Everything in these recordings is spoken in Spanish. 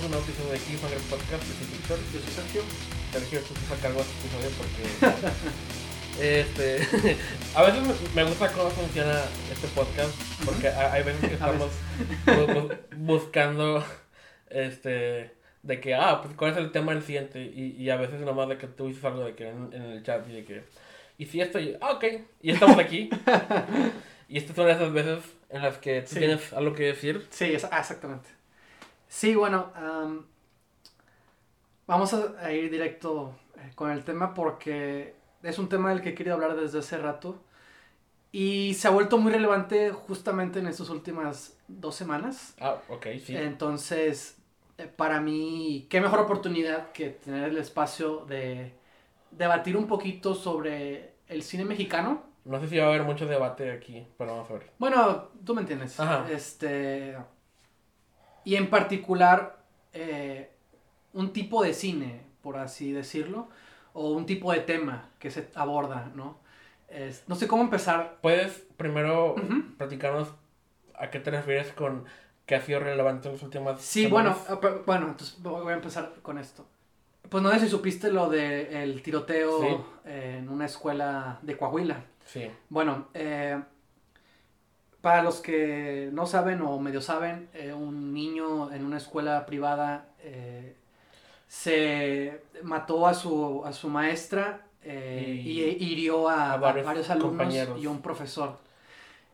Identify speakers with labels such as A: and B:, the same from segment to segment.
A: bienvenidos a un de Cliffhanger Podcast. Yo soy Víctor.
B: Yo soy Sergio.
A: Sergio, tú estás a cargo de este episodio porque. este. a veces me- me gusta cómo funciona este podcast. Porque ha- hay veces que
B: A
A: estamos bu- bu- buscando. Este. De que, ah, pues cuál es el tema del siguiente. Y, y a veces nomás de que tú dices algo de que en, en el chat y de que. Y si esto, y, ah, ok. Y estamos aquí. y estas son esas veces en las que tú
B: Sí.
A: tienes algo que decir.
B: Sí, es- ah, exactamente. Sí, bueno, am, vamos a, a ir directo eh, con el tema porque es un tema del que he querido hablar desde hace rato y se ha vuelto muy relevante justamente en estas últimas dos semanas.
A: Ah, ok, sí.
B: Entonces, eh, para mí, qué mejor oportunidad que tener el espacio de debatir un poquito sobre el cine mexicano.
A: No sé si va a haber mucho debate aquí, pero vamos a ver.
B: Bueno, tú me entiendes.
A: Ajá.
B: Este. Y en particular, eh, un tipo de cine, por así decirlo, o un tipo de tema que se aborda, ¿no? Es- no sé cómo empezar.
A: ¿Puedes primero platicarnos a qué te refieres con que ha sido relevante en las últimas
B: Sí, bueno,
A: semanas?
B: ah, pero- bueno, entonces voy a empezar con esto. Pues no sé si supiste lo del tiroteo
A: Sí.
B: eh, en una escuela de Coahuila.
A: Sí.
B: Bueno, eh, para los que no saben o medio saben, eh, un niño en una escuela privada eh, se mató a su, a su maestra eh,
A: Y
B: y, hirió a,
A: a
B: a
A: varios
B: alumnos
A: compañeros.
B: y a un profesor.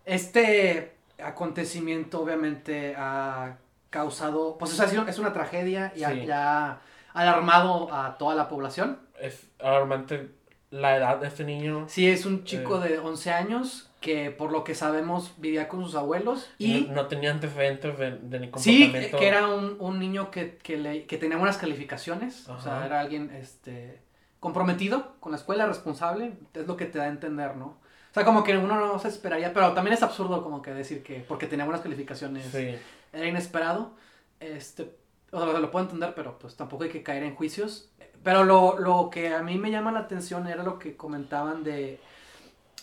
B: Este acontecimiento obviamente ha causado, pues o sea, es una tragedia y ha, y ha alarmado a toda la población.
A: Es alarmante la edad de este niño.
B: Sí, es un chico de 11 años que por lo que sabemos vivía con sus abuelos y
A: no, no tenía antecedentes de, de ni
B: sí,
A: comportamiento.
B: que, que era un, un niño que, que, le- que tenía buenas calificaciones, o sea, era alguien este, comprometido con la escuela, responsable, es lo que te da a entender, ¿no? O sea, como que uno no se esperaría, pero también es absurdo como que decir que porque tenía buenas calificaciones
A: Sí.
B: era inesperado. Este, o sea, lo puedo entender, pero pues tampoco hay que caer en juicios. Pero lo, lo que a mí me llama la atención era lo que comentaban de,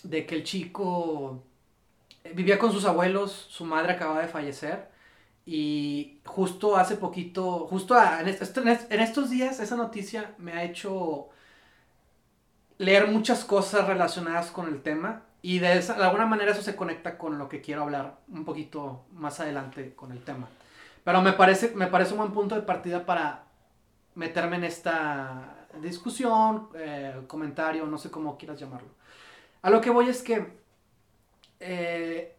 B: de que el chico eh, vivía con sus abuelos, su madre acababa de fallecer y justo hace poquito, justo a- en, est- en est- en estos días esa noticia me ha hecho leer muchas cosas relacionadas con el tema y de, esa- de alguna manera eso se conecta con lo que quiero hablar un poquito más adelante con el tema. Pero me parece, me parece un buen punto de partida para meterme en esta discusión, eh, comentario, no sé cómo quieras llamarlo. A lo que voy es que eh,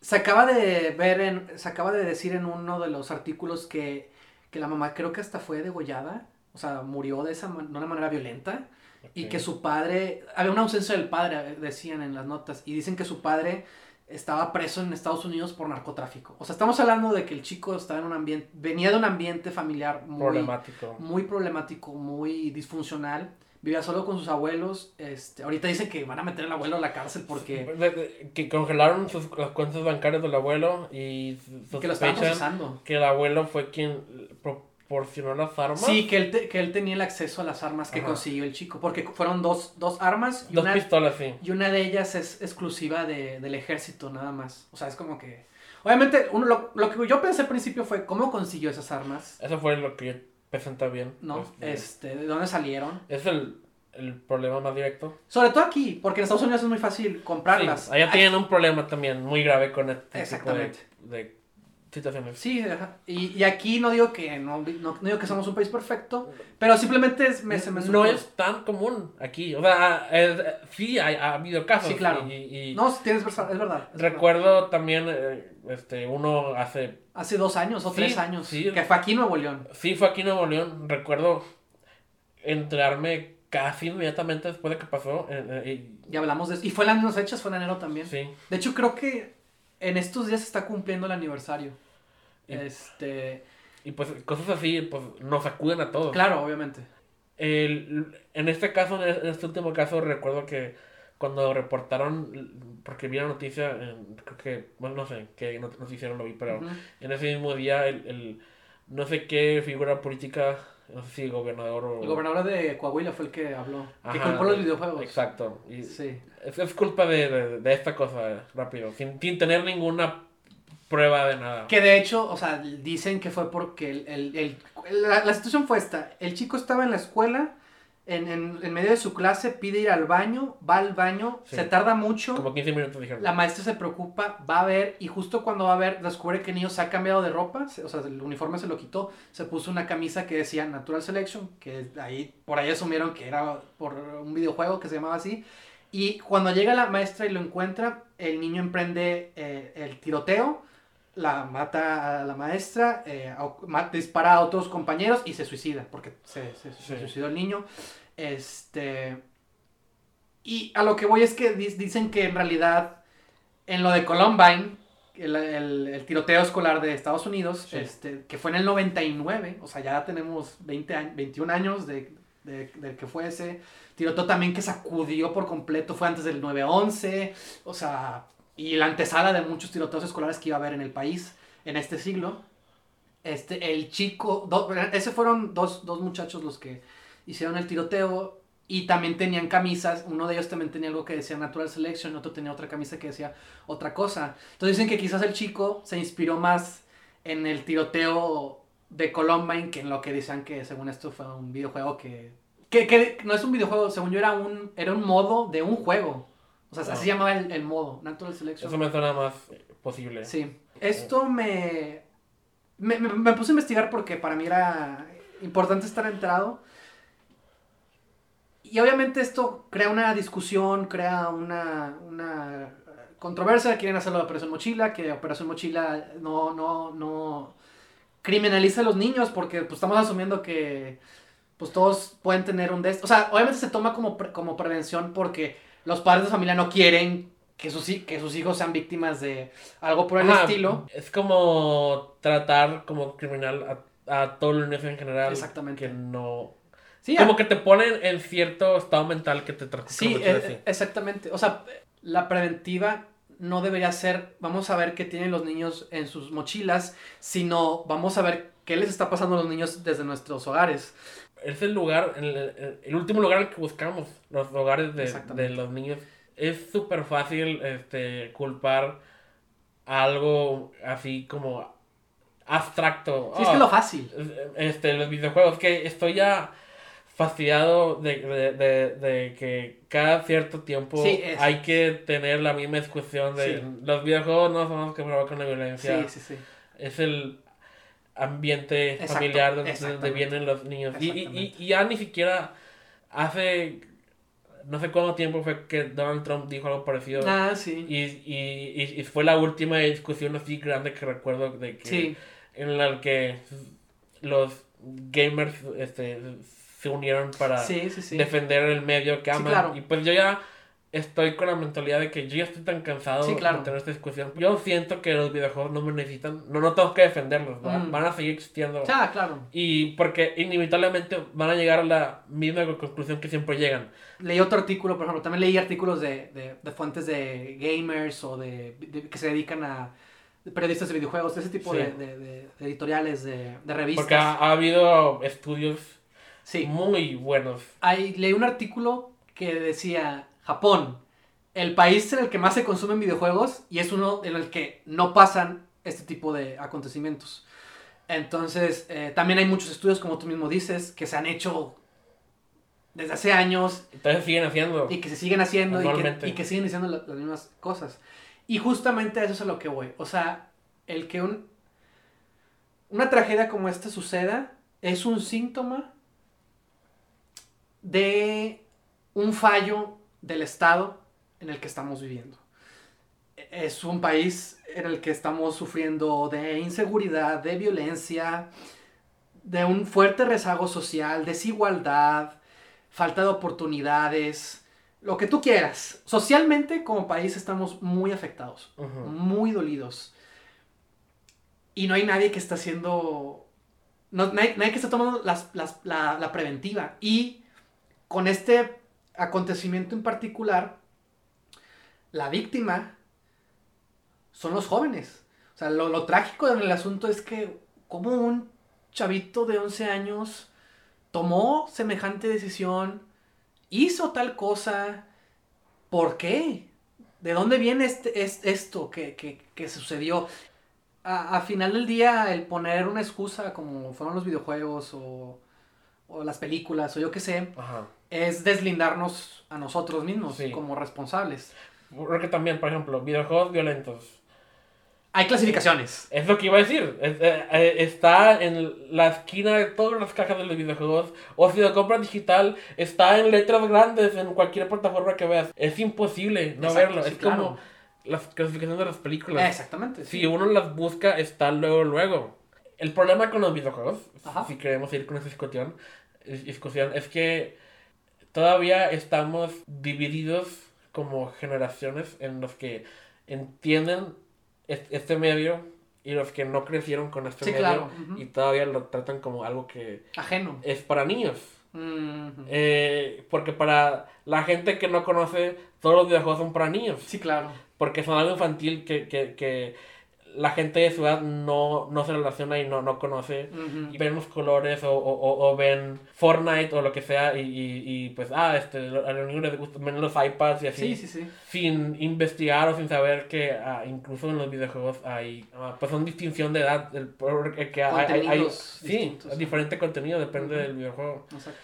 B: se acaba de ver, en, se acaba de decir en uno de los artículos que, que la mamá creo que hasta fue degollada, o sea, murió de, esa, de una manera violenta. Y que su padre, había una ausencia del padre, decían en las notas, y dicen que su padre estaba preso en Estados Unidos por narcotráfico. O sea, estamos hablando de que el chico estaba en un ambiente, venía de un ambiente familiar muy
A: Problemático.
B: muy problemático, muy disfuncional. Vivía solo con sus abuelos. Este, ahorita dicen que van a meter al abuelo a la cárcel porque
A: que congelaron sus, las cuentas bancarias del abuelo y
B: que lo estaban procesando.
A: que el abuelo fue quien proporcionó las armas.
B: Sí, que él, te- que él tenía el acceso a las armas que
A: Ajá.
B: consiguió el chico. Porque fueron dos, dos armas y
A: Dos
B: una,
A: pistolas, sí.
B: y una de ellas es exclusiva de- del ejército, nada más. O sea, es como que. Obviamente, uno, lo, lo que yo pensé al principio fue cómo consiguió esas armas,
A: Eso fue lo que presenta bien.
B: ¿no?
A: Este,
B: Este, de dónde salieron.
A: Es el, el problema más directo.
B: Sobre todo aquí, porque en Estados Unidos es muy fácil comprarlas.
A: Sí, allá tienen un problema también muy grave con este tipo de,
B: Sí, ajá. y, y aquí no digo que no, no, no digo que somos un país perfecto, pero simplemente es, me, se me
A: no es tan común aquí. O sea, es- sí hay- ha habido casos.
B: Sí, claro.
A: Y, y
B: No, tienes es verdad. es verdad.
A: recuerdo también, eh, este, uno hace...
B: Hace dos años o
A: Sí,
B: tres años,
A: sí.
B: que fue aquí en Nuevo León.
A: Sí, fue aquí en Nuevo León. Recuerdo enterarme casi inmediatamente después de que pasó. eh, eh,
B: Y hablamos de eso. Y fue en las mismas fechas, fue en enero también.
A: sí.
B: De hecho, creo que en estos días se está cumpliendo el aniversario.
A: Y-
B: Este,
A: Y pues cosas así, pues nos sacuden a todos.
B: claro, obviamente.
A: El- en este caso, en este último caso, recuerdo que cuando reportaron, porque vi la noticia, en- creo que, bueno, no sé qué not- noticiero lo vi, pero en ese mismo día, el, el- no sé qué figura política, no sé si gobernador o...
B: El gobernador de Coahuila fue el que habló. que culpó los videojuegos.
A: Exacto. Y
B: Sí.
A: es, es culpa de, de- de esta cosa, rápido, sin, sin tener ninguna prueba de nada.
B: Que de hecho, o sea, dicen que fue porque el, el- el- la, la situación fue esta. El chico estaba en la escuela, en, en- en medio de su clase, pide ir al baño, va al baño,
A: Sí.
B: se tarda mucho.
A: Como 15 minutos dijeron.
B: La maestra se preocupa, va a ver, y justo cuando va a ver, descubre que el niño se ha cambiado de ropa, o sea, el uniforme se lo quitó, se puso una camisa que decía Natural Selection, que ahí, por ahí asumieron que era por un videojuego que se llamaba así. Y cuando llega la maestra y lo encuentra, el niño emprende eh, el tiroteo, la mata a la maestra, eh, dispara a otros compañeros y se suicida, porque se, se- se
A: Sí.
B: suicidó el niño. Este. Y a lo que voy es que di- dicen que en realidad, en lo de Columbine, el, el- el tiroteo escolar de Estados Unidos,
A: Sí.
B: este, que fue en el 99, o sea, ya tenemos 20 años, 21 años de, de, de que fue ese tiroteo también que sacudió por completo, fue antes del 9-11, o sea, y la antesala de muchos tiroteos escolares que iba a haber en el país en este siglo. Este, el chico, do- ese fueron dos, dos muchachos los que hicieron el tiroteo y también tenían camisas, uno de ellos también tenía algo que decía Natural Selection, otro tenía otra camisa que decía otra cosa. Entonces dicen que quizás el chico se inspiró más en el tiroteo de Columbine que en lo que decían que según esto fue un videojuego que... Que, que no es un videojuego, según yo era un, era un modo de un juego. O sea, así se llamaba el, el modo, Natural Selection.
A: Eso me suena más eh, posible.
B: Sí. Esto me, me, me- me puse a investigar porque para mí era importante estar enterado. Y obviamente esto crea una discusión, crea una, una controversia. Quieren hacerlo de Operación Mochila, que Operación Mochila no, no, no criminaliza a los niños porque pues, estamos asumiendo que pues todos pueden tener un dest... O sea, obviamente se toma como, pre- como prevención porque los padres de familia no quieren que sus, hi- que sus hijos sean víctimas de algo por el
A: Ajá,
B: estilo.
A: Es como tratar como criminal a, a todo el universo en general.
B: Exactamente.
A: Que no.
B: Sí,
A: Como que te ponen en cierto estado mental que te trata
B: Sí,
A: así.
B: exactamente. O sea, la preventiva no debería ser, vamos a ver qué tienen los niños en sus mochilas, sino vamos a ver qué les está pasando a los niños desde nuestros hogares.
A: Es el lugar, el, el- último lugar al que buscamos, los hogares de, de los niños. Es súper fácil este, culpar algo así como abstracto.
B: Sí, es
A: Ah,
B: que lo fácil.
A: este, los videojuegos, que estoy ya fastidiado de, de, de, de que cada cierto tiempo
B: Sí,
A: hay que tener la misma discusión de
B: Sí.
A: los videojuegos no son los que provocan la violencia,
B: Sí, sí, sí.
A: es el ambiente
B: Exacto,
A: familiar donde, donde vienen los niños. Y, y, y ya ni siquiera hace no sé cuánto tiempo fue que Donald Trump dijo algo parecido.
B: Ah, sí.
A: Y, y, y, y fue la última discusión así grande que recuerdo de que
B: Sí,
A: en la que los gamers este, se unieron para
B: sí, sí, sí.
A: defender el medio que aman.
B: claro.
A: Y pues yo ya estoy con la mentalidad de que yo ya estoy tan cansado
B: Sí, claro.
A: de tener esta discusión. Yo siento que los videojuegos no me necesitan, no, no tengo que defenderlos.
B: Mm.
A: van a seguir existiendo.
B: Ah, claro.
A: Y porque inevitablemente van a llegar a la misma conclusión que siempre llegan.
B: Leí otro artículo, por ejemplo, también leí artículos de, de, de fuentes de gamers o de, de- que se dedican a periodistas de videojuegos, de ese tipo
A: Sí.
B: de, editoriales, de, revistas.
A: Porque ha, ha habido estudios
B: Sí.
A: muy buenos.
B: Ahí leí un artículo que decía Japón, el país en el que más se consumen videojuegos y es uno en el que no pasan este tipo de acontecimientos. Entonces, eh, también hay muchos estudios, como tú mismo dices, que se han hecho desde hace años
A: Entonces siguen haciendo.
B: y que se siguen haciendo y que, y que siguen diciendo la- las mismas cosas. Y justamente a eso es a lo que voy. O sea, el que un, una tragedia como esta suceda es un síntoma de un fallo del Estado en el que estamos viviendo. Es un país en el que estamos sufriendo de inseguridad, de violencia, de un fuerte rezago social, desigualdad, falta de oportunidades, lo que tú quieras. Socialmente como país estamos muy afectados, muy dolidos. Y no hay nadie que está haciendo... No, nadie, nadie que está tomando las- las- la, la preventiva. Y con este acontecimiento en particular, la víctima son los jóvenes. O sea, lo, lo trágico del asunto es que como un chavito de 11 años tomó semejante decisión, hizo tal cosa, ¿por qué? ¿De dónde viene este, es- esto que, que- que sucedió? a, a final del día el poner una excusa como fueron los videojuegos o, o las películas o yo qué sé,
A: Ajá.
B: Es deslindarnos a nosotros mismos
A: Sí.
B: como responsables.
A: Porque también, por ejemplo, videojuegos violentos.
B: Hay clasificaciones.
A: Es lo que iba a decir. Es- eh, eh, está en la esquina de todas las cajas de los videojuegos. O si lo compras digital, está en letras grandes en cualquier plataforma que veas. Es imposible no
B: Exacto,
A: verlo.
B: sí,
A: es
B: claro.
A: como las clasificaciones de las películas.
B: Exactamente. sí.
A: Si uno las busca, está luego, luego. El problema con los videojuegos,
B: Ajá.
A: si queremos ir con esa discusión, discusión, es que todavía estamos divididos como generaciones en los que entienden es- este medio y los que no crecieron con este
B: Sí,
A: medio
B: claro,
A: y todavía lo tratan como algo que
B: Ajeno.
A: es para niños. Eh, porque para la gente que no conoce, todos los videojuegos son para niños
B: Sí, claro.
A: porque son algo infantil que, que, que la gente de su edad no, no se relaciona y no, no conoce. Y ven los colores o, o, o- ven Fortnite o lo que sea y, y, y, pues, ah, este, a los niños les gusta, ven los iPads y así.
B: Sí, sí, sí.
A: Sin investigar o sin saber que ah, incluso en los videojuegos hay, ah, pues, son distinción de edad. El, que hay, hay- sí, diferente contenido, depende del videojuego.
B: Exacto.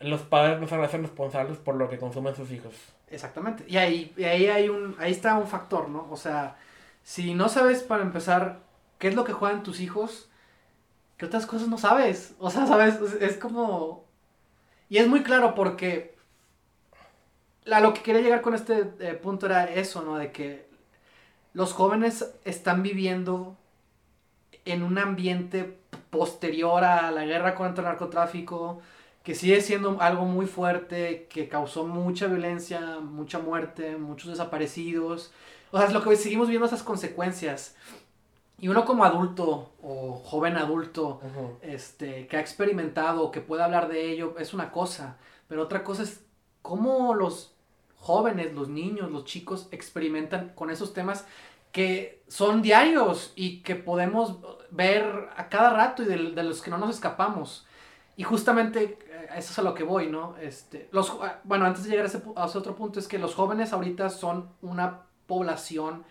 A: Los padres no se hacen responsables por lo que consumen sus hijos.
B: Exactamente. Y ahí, y ahí hay un, ahí está un factor, ¿no? O sea, si no sabes para empezar qué es lo que juegan tus hijos, ¿qué otras cosas no sabes? O sea, sabes, es, como... Y es muy claro porque a lo que quería llegar con este eh, punto era eso, ¿no? De que los jóvenes están viviendo en un ambiente posterior a la guerra contra el narcotráfico, que sigue siendo algo muy fuerte, que causó mucha violencia, mucha muerte, muchos desaparecidos. O sea, es lo que seguimos viendo esas consecuencias. Y uno como adulto o joven adulto
A: Ujú.
B: este, que ha experimentado, que puede hablar de ello, es una cosa. Pero otra cosa es cómo los jóvenes, los niños, los chicos experimentan con esos temas que son diarios y que podemos ver a cada rato y de, de los que no nos escapamos. Y justamente eh, eso es a lo que voy, ¿no? Este, los, bueno, antes de llegar a ese, a ese otro punto, es que los jóvenes ahorita son una población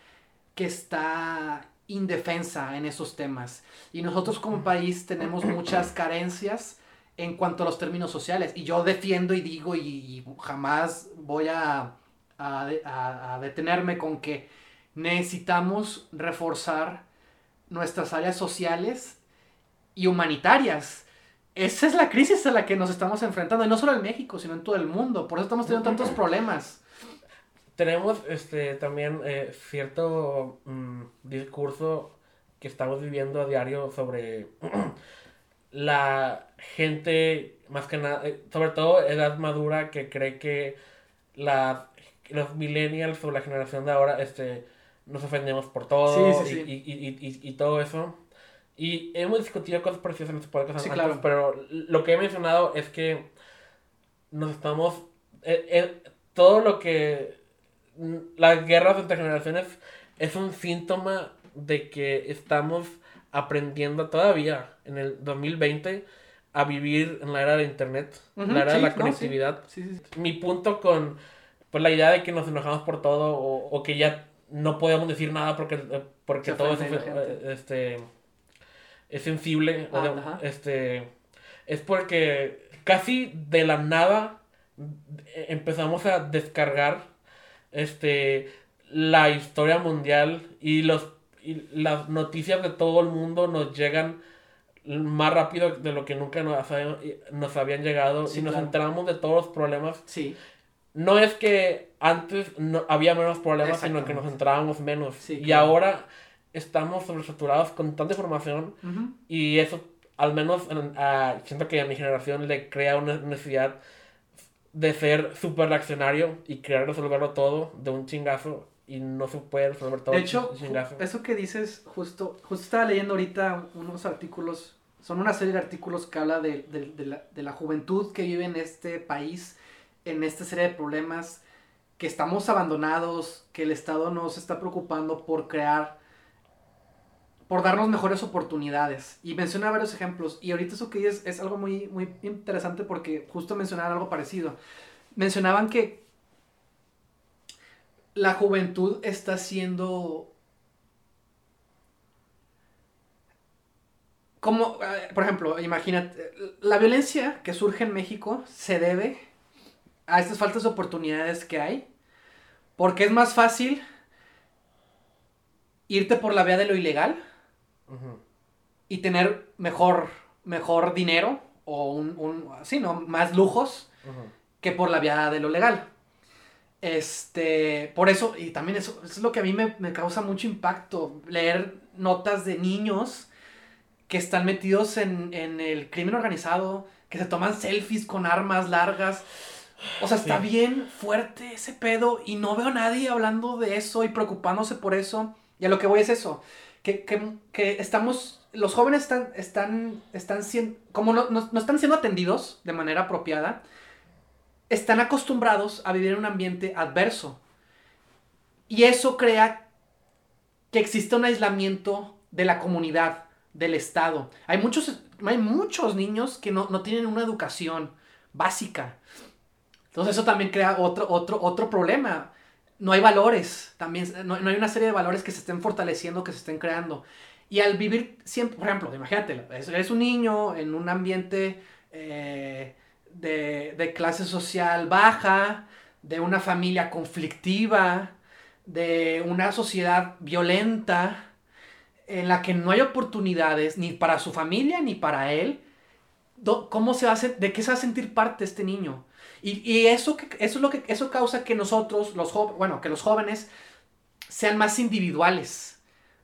B: que está indefensa en esos temas. Y nosotros como país tenemos muchas carencias en cuanto a los términos sociales. Y yo defiendo y digo y, jamás voy a- a detenerme con que necesitamos reforzar nuestras áreas sociales y humanitarias. Esa es la crisis a la que nos estamos enfrentando, y no solo en México, sino en todo el mundo. Por eso estamos teniendo tantos problemas.
A: Tenemos este también eh, cierto mm, discurso que estamos viviendo a diario sobre la gente, más que nada, eh, sobre todo edad madura, que cree que la, los millennials o la generación de ahora este, nos ofendemos por todo
B: Sí, sí,
A: y,
B: sí.
A: y- y- y- y todo eso. Y hemos discutido cosas parecidas en este podcast antes,
B: claro.
A: pero lo que he mencionado es que nos estamos... eh, eh, todo lo que... Las guerras entre generaciones es un síntoma de que estamos aprendiendo todavía en el 2020 a vivir en la era de internet,
B: Ujú,
A: la era de la conectividad.
B: Sí, sí, sí.
A: Mi punto con pues, la idea de que nos enojamos por todo o, o que ya no podemos decir nada porque, eh, porque todo es, este, es sensible.
B: Ah,
A: este, es porque casi de la nada empezamos a descargar este, la historia mundial y, los, y las noticias de todo el mundo nos llegan más rápido de lo que nunca nos, habían- nos habían llegado
B: Sí,
A: y nos
B: claro.
A: enteramos de todos los problemas.
B: Sí,
A: No es que antes no, había menos problemas, sino que nos enterábamos menos.
B: Sí,
A: y
B: claro.
A: ahora estamos sobresaturados con tanta información y eso, al menos en- a- siento que a mi generación le crea una necesidad de ser súper reaccionario y querer resolverlo todo de un chingazo y no se puede resolver todo
B: De hecho,
A: un chingazo.
B: eso que dices, justo, justo estaba leyendo ahorita unos artículos, son una serie de artículos que habla de, de- de la, de la juventud que vive en este país, en esta serie de problemas, que estamos abandonados, que el Estado no se está preocupando por crear, por darnos mejores oportunidades. Y menciona varios ejemplos. Y ahorita eso que dices es algo muy, muy interesante porque justo mencionaban algo parecido. Mencionaban que la juventud está siendo como, eh, por ejemplo, imagínate, la violencia que surge en México se debe a estas faltas de oportunidades que hay, porque es más fácil irte por la vía de lo ilegal y tener mejor, mejor dinero o un, un sí, ¿no? más lujos que por la vía de lo legal. Este, por eso, y también eso, es lo que a mí me, me causa mucho impacto, leer notas de niños que están metidos en, el crimen organizado, que se toman selfies con armas largas. O sea, está bien fuerte ese pedo y no veo a nadie hablando de eso y preocupándose por eso. Y a lo que voy es eso, que, estamos, los jóvenes están, están, están siendo, como no, no, están siendo atendidos de manera apropiada, están acostumbrados a vivir en un ambiente adverso. Y eso crea que existe un aislamiento de la comunidad del Estado. Hay muchos, hay muchos niños que no, tienen una educación básica. Entonces eso también crea otro, otro, otro problema. No hay valores, también no, hay una serie de valores que se estén fortaleciendo, que se estén creando. Y al vivir siempre, por ejemplo, imagínate, eres un niño en un ambiente eh, de, de clase social baja, de una familia conflictiva, de una sociedad violenta, en la que no hay oportunidades ni para su familia ni para él, ¿cómo se hace, de qué se va a sentir parte este niño? Y, eso, eso, es lo que, eso causa que nosotros, los bueno, que los jóvenes sean más individuales.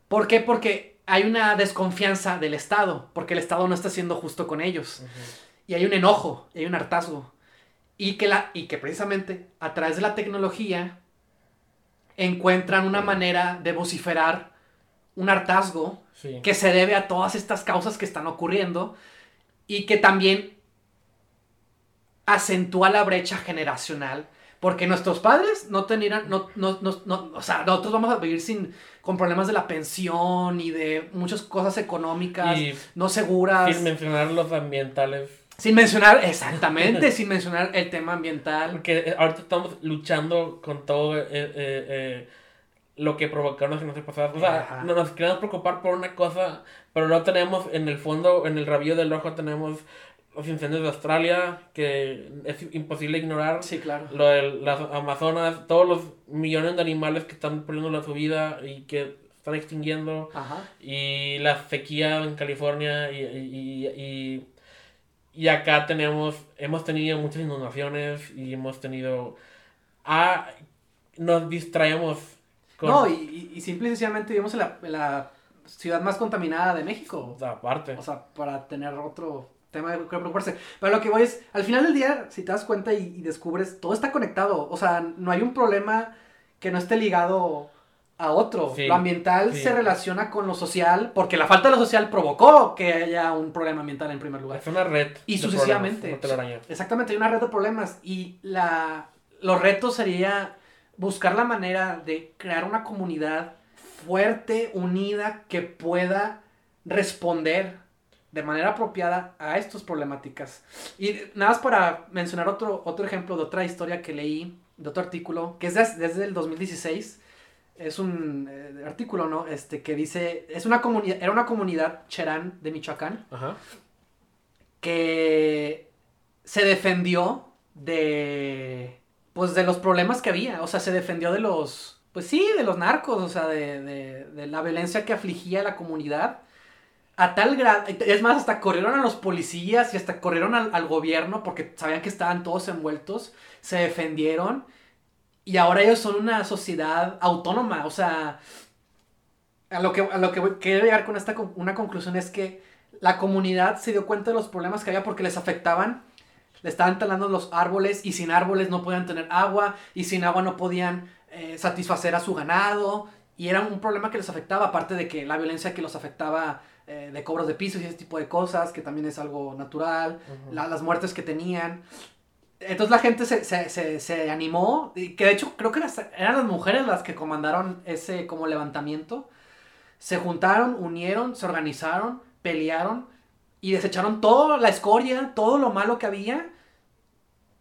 B: ¿Por qué? Porque hay una desconfianza del Estado, porque el Estado no está siendo justo con ellos. Y hay un enojo, y hay un hartazgo. Y que, la, y que precisamente a través de la tecnología encuentran una manera de vociferar un hartazgo que se debe a todas estas causas que están ocurriendo y que también acentúa la brecha generacional. Porque nuestros padres no tenían, no, no, no, o sea, nosotros vamos a vivir sin, con problemas de la pensión y de muchas cosas económicas no seguras.
A: Sin mencionar los ambientales.
B: Sin mencionar, exactamente, sin mencionar el tema ambiental.
A: Porque ahorita estamos luchando con todo eh, eh, eh lo que provocaron las generaciones pasadas. O sea, no nos queremos preocupar por una cosa, pero no tenemos en el fondo, en el rabillo del ojo, tenemos los incendios de Australia, que es imposible ignorar.
B: Sí, claro.
A: Lo de las Amazonas, todos los millones de animales que están perdiendo la su vida y que están extinguiendo. Ajá. Y la sequía en California y, y, y, y acá tenemos, hemos tenido muchas inundaciones y hemos tenido... Ah, nos distraemos
B: no, y, y, simple y sencillamente vivimos en la, ciudad más contaminada de México.
A: Aparte.
B: O sea, para tener otro tema de preocuparse. Pero lo que voy es, al final del día, si te das cuenta y, descubres, todo está conectado. O sea, no hay un problema que no esté ligado a otro. lo ambiental se relaciona con lo social, porque la falta de lo social provocó que haya un problema ambiental en primer lugar.
A: Es una red.
B: Y sucesivamente. Exactamente, hay una red de problemas. Y la, los retos sería buscar la manera de crear una comunidad fuerte, unida, que pueda responder de manera apropiada a estas problemáticas. Y nada más para mencionar otro, otro ejemplo de otra historia que leí, de otro artículo, que es desde, el 2016. Es un eh, artículo, ¿no? Este, que dice, es una comunidad, era una comunidad cherán de Michoacán, que se defendió de pues de los problemas que había, o sea, se defendió de los, pues sí, de los narcos, o sea, de, de, la violencia que afligía a la comunidad. A tal grado, es más, hasta corrieron a los policías y hasta corrieron al, gobierno porque sabían que estaban todos envueltos, se defendieron y ahora ellos son una sociedad autónoma, o sea, a lo que, a lo que quiero llegar con esta una conclusión es que la comunidad se dio cuenta de los problemas que había porque les afectaban le estaban talando los árboles y sin árboles no podían tener agua y sin agua no podían eh, satisfacer a su ganado y era un problema que les afectaba, aparte de que la violencia que los afectaba eh, de cobros de pisos y ese tipo de cosas, que también es algo natural, las muertes que tenían. Entonces la gente se, se, se, animó, y que de hecho creo que eran las mujeres las que comandaron ese como levantamiento. Se juntaron, unieron, se organizaron, pelearon y desecharon toda la escoria, todo lo malo que había.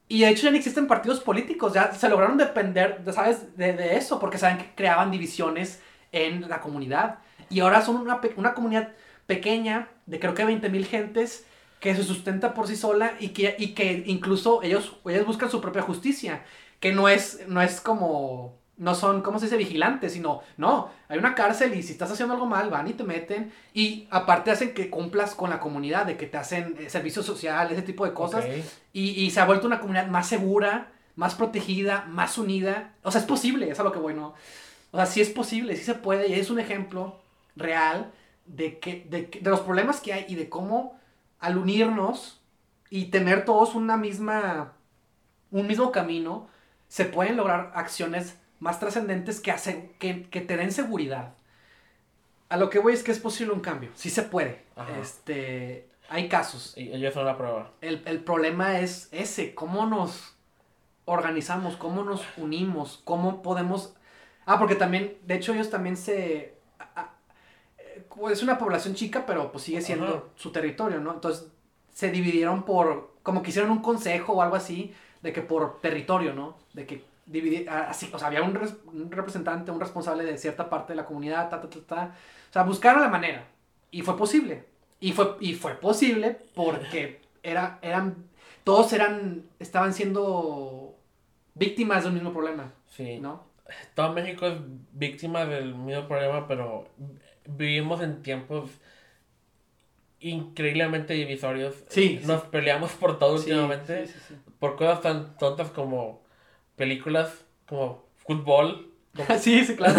B: Y de hecho ya no existen partidos políticos, ya se lograron depender, ¿sabes? De, de eso, porque saben que creaban divisiones en la comunidad. Y ahora son una, una comunidad pequeña de creo que 20 mil gentes que se sustenta por sí sola y que, y que incluso ellos, ellos buscan su propia justicia, que no es, no es como, no son, ¿cómo se dice? Vigilantes, sino, no, hay una cárcel y si estás haciendo algo mal, van y te meten y aparte hacen que cumplas con la comunidad, de que te hacen eh, servicio social, ese tipo de cosas, y, y se ha vuelto una comunidad más segura, más protegida, más unida, o sea, es posible, es a lo que voy, ¿no? O sea, sí es posible, sí se puede, y es un ejemplo real de, que, de, de los problemas que hay y de cómo al unirnos y tener todos una misma, un mismo camino, se pueden lograr acciones más trascendentes que, hacen, que, que te den seguridad. A lo que voy es que es posible un cambio, sí se puede.
A: Ajá.
B: Este, hay casos.
A: Y ellos son la prueba.
B: El, el problema es ese, cómo nos organizamos, cómo nos unimos, cómo podemos... Ah, porque también, de hecho ellos también se... a- a- eh, Es una población chica, pero pues sigue siendo
A: Ajá.
B: su territorio, ¿no? Entonces se dividieron por, como que hicieron un consejo o algo así, de que por territorio, ¿no? De que dividir, así, o sea, había un, res- un representante, un responsable de cierta parte de la comunidad, ta, ta, ta, ta. O sea, buscaron la manera. Y fue posible. Y fue, y fue posible porque era, eran, todos eran, estaban siendo víctimas de un mismo problema,
A: Sí.
B: ¿no?
A: Todo México es víctima del mismo problema, pero vivimos en tiempos increíblemente divisorios.
B: Sí,
A: Nos peleamos por todo
B: Sí,
A: últimamente.
B: sí, sí, sí.
A: Por cosas tan tontas como películas, como fútbol.
B: sí, sí, claro.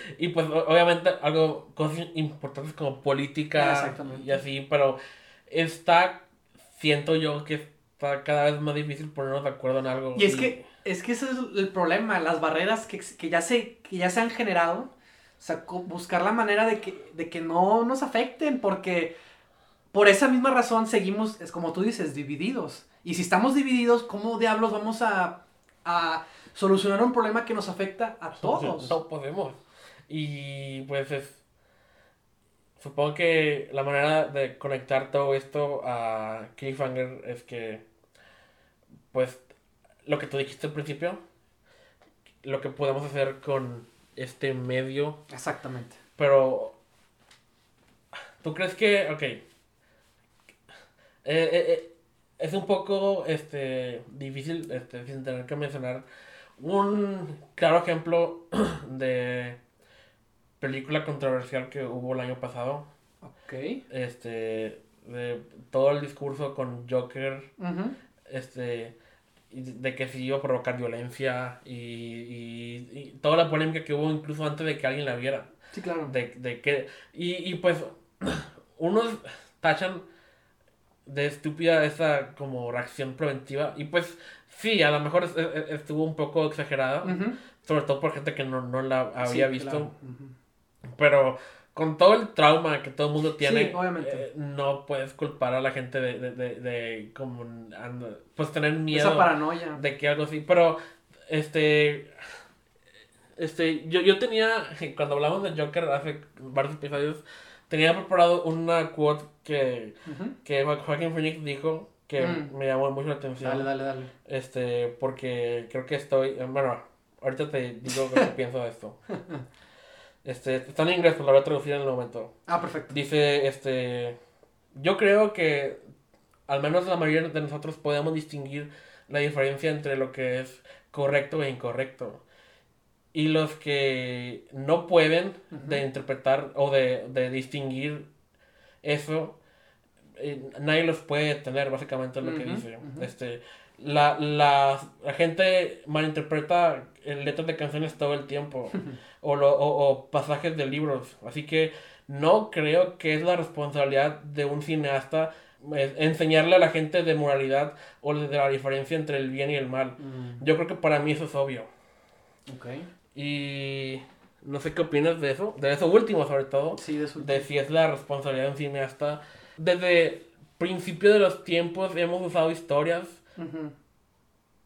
A: y pues obviamente algo, cosas importantes como política
B: Exactamente.
A: y así, pero está, siento yo que está cada vez más difícil ponernos de acuerdo en algo.
B: Y es que, es que ese es el problema, las barreras que, que, ya, se, que ya se han generado. O sea, buscar la manera de que, de que no nos afecten, porque por esa misma razón seguimos, es como tú dices, divididos. Y si estamos divididos, ¿cómo diablos vamos a, a solucionar un problema que nos afecta a todos?
A: No podemos. Y pues es. Supongo que la manera de conectar todo esto a Cliffhanger es que. Pues. Lo que tú dijiste al principio. Lo que podemos hacer con este medio.
B: Exactamente.
A: Pero. ¿Tú crees que.? Ok. Eh, eh, eh, es un poco este, difícil, este, sin tener que mencionar, un claro ejemplo de película controversial que hubo el año pasado.
B: Ok.
A: Este, de todo el discurso con Joker, este, de que sí iba a provocar violencia y, y, y toda la polémica que hubo incluso antes de que alguien la viera.
B: Sí, claro.
A: De, de que, y, y pues unos tachan de estúpida esa como reacción preventiva y pues sí, a lo mejor es- es- estuvo un poco exagerada, sobre todo por gente que no, no la había
B: Sí,
A: visto,
B: claro.
A: Pero con todo el trauma que todo el mundo tiene,
B: Sí, obviamente.
A: eh, no puedes culpar a la gente de, de, de, de como, pues tener miedo
B: Esa paranoia.
A: de que algo así, pero este este yo, yo tenía cuando hablamos de Joker hace varios episodios tenía preparado una quote que
B: Ujú.
A: que Jo- Joaquin Phoenix dijo que
B: Mm.
A: me llamó mucho la atención
B: Dale, dale, dale.
A: este porque creo que estoy bueno ahorita te digo lo que pienso de esto este está en inglés pero lo voy a traducir en el momento
B: Ah, perfecto.
A: Dice, este, yo creo que al menos la mayoría de nosotros podemos distinguir la diferencia entre lo que es correcto e incorrecto. Y los que no pueden de interpretar o de, de distinguir eso, eh, nadie los puede tener, básicamente es lo que dice. Este, la, la, la gente malinterpreta letras de canciones todo el tiempo o, lo- o- o pasajes de libros. Así que no creo que es la responsabilidad de un cineasta eh, enseñarle a la gente de moralidad o de la diferencia entre el bien y el mal.
B: Mm,
A: Yo creo que para mí eso es obvio.
B: ok.
A: Y no sé qué opinas de eso, de eso último sobre todo,
B: Sí, de su...
A: de si es la responsabilidad de un cineasta. Desde principio de los tiempos hemos usado historias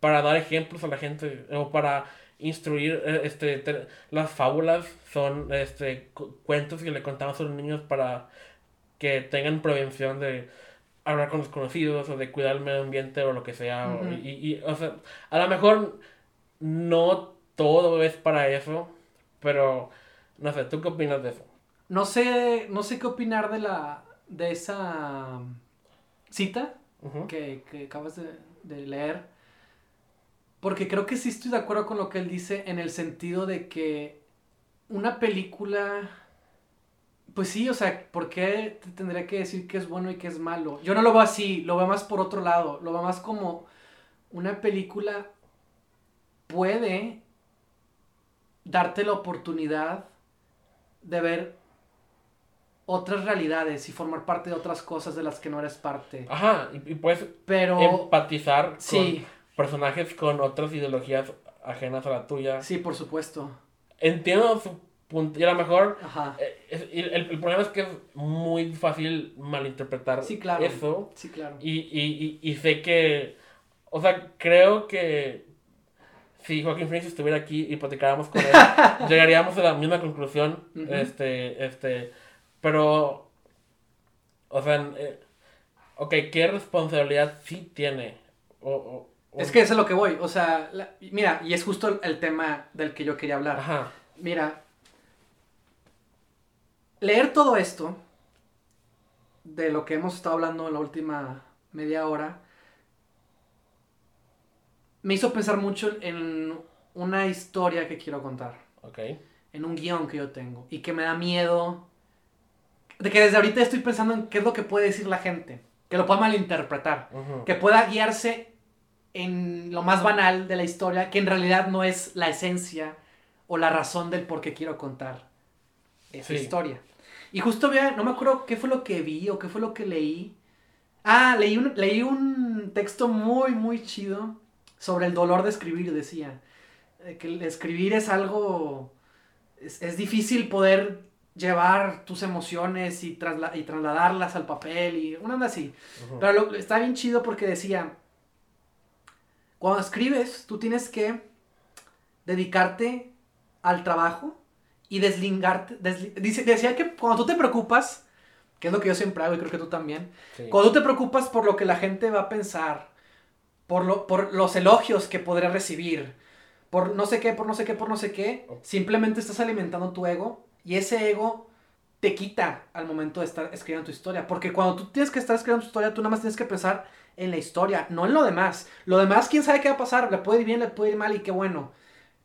A: para dar ejemplos a la gente o para instruir eh, este te- las fábulas son este cu- cuentos que le contamos a los niños para que tengan prevención de hablar con desconocidos o de cuidar el medio ambiente o lo que sea o- y, y- o sea a lo mejor no todo es para eso pero no sé tú qué opinas de eso
B: no sé, no sé qué opinar de la, de esa cita
A: Ujú.
B: que, que acabas de, de leer. Porque creo que sí estoy de acuerdo con lo que él dice en el sentido de que una película, pues sí, o sea, ¿por qué te tendría que decir que es bueno y que es malo? Yo no lo veo así, lo veo más por otro lado, lo veo más como una película puede darte la oportunidad de ver otras realidades y formar parte de otras cosas de las que no eres parte.
A: Ajá, y, puedes
B: Pero
A: empatizar
B: sí,
A: personajes con otras ideologías ajenas a la tuya.
B: sí, por supuesto.
A: Entiendo su punto, y a lo mejor
B: Ajá.
A: eh, el, el problema es que es muy fácil malinterpretar
B: Sí, claro.
A: eso.
B: Sí, claro.
A: Y, y, y, y sé que, o sea, creo que si Joaquín Phoenix estuviera aquí y platicáramos con él, llegaríamos a la misma conclusión. Este, este, pero, o sea, eh, ok, ¿qué responsabilidad sí tiene? O-
B: Es que eso es lo que voy. O sea, la- mira, y es justo el, tema del que yo quería hablar.
A: Ajá,
B: Mira, leer todo esto, de lo que hemos estado hablando en la última media hora, me hizo pensar mucho en una historia que quiero contar,
A: ok.
B: en un guion que yo tengo, y que me da miedo, de que desde ahorita estoy pensando en qué es lo que puede decir la gente, que lo pueda malinterpretar, que pueda guiarse en lo más banal de la historia, que en realidad no es la esencia o la razón del por qué quiero contar esa
A: Sí.
B: historia. Y justo vea, no me acuerdo qué fue lo que vi o qué fue lo que leí. Ah, leí un, leí un texto muy, muy chido sobre el dolor de escribir, decía. Eh, Que el escribir es algo... Es, es difícil poder llevar tus emociones y, trasla- y trasladarlas al papel y una onda así. Pero lo- está bien chido porque decía, cuando escribes, tú tienes que dedicarte al trabajo y deslingarte. desli- dice, decía que cuando tú te preocupas, que es lo que yo siempre hago y creo que tú también,
A: Sí.
B: cuando tú te preocupas por lo que la gente va a pensar, por, lo, por los elogios que podrás recibir, por no sé qué, por no sé qué, por no sé qué, simplemente estás alimentando tu ego y ese ego te quita al momento de estar escribiendo tu historia. Porque cuando tú tienes que estar escribiendo tu historia, tú nada más tienes que pensar en la historia, no en lo demás. Lo demás, quién sabe qué va a pasar, le puede ir bien, le puede ir mal y qué bueno.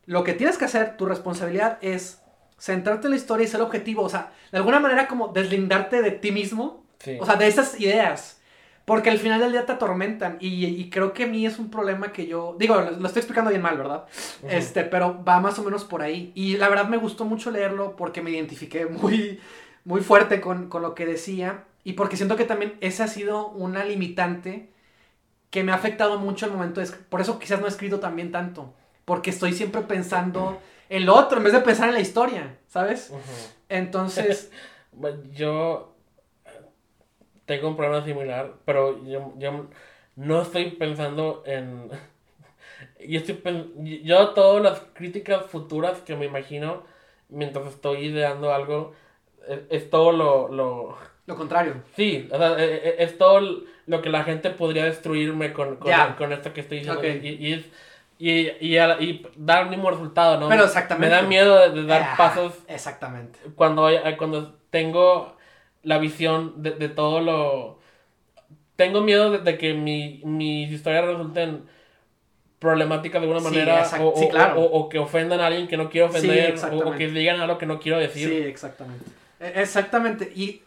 B: Lo que tienes que hacer, tu responsabilidad es centrarte en la historia y ser objetivo. O sea, de alguna manera como deslindarte de ti mismo
A: Sí.
B: o sea, de esas ideas. Porque al final del día te atormentan. Y, y creo que a mí es un problema que yo. Digo, lo, lo estoy explicando bien mal, ¿verdad?
A: Ujú.
B: Este, pero va más o menos por ahí. Y la verdad me gustó mucho leerlo porque me identifiqué muy, muy fuerte con, con lo que decía. Y porque siento que también esa ha sido una limitante que me ha afectado mucho al momento de Por eso quizás no he escrito también tanto. Porque estoy siempre pensando en lo otro en vez de pensar en la historia, ¿sabes? Entonces,
A: Yo eh, tengo un problema similar, pero yo, yo no estoy pensando en... Yo, estoy pen- yo todas las críticas futuras que me imagino mientras estoy ideando algo, es, es todo lo, lo...
B: lo contrario.
A: Sí, o sea, e- e- es todo lo que la gente podría destruirme con, con,
B: Ya.
A: con esto que estoy diciendo.
B: Ok.
A: Y, y, es- y, y, y dar el mismo resultado, ¿no?
B: Pero exactamente.
A: Me da miedo de, de dar
B: Ah,
A: pasos
B: Exactamente.
A: cuando, hay- cuando tengo la visión de, de todo lo... Tengo miedo de, de que mi, mis historias resulten problemáticas de alguna
B: Sí,
A: manera
B: exact-
A: o,
B: sí,
A: o-
B: claro.
A: o- o que ofendan a alguien que no quiero
B: Sí,
A: ofender o- o, que digan algo que no quiero decir.
B: Sí, exactamente. E- Exactamente. Y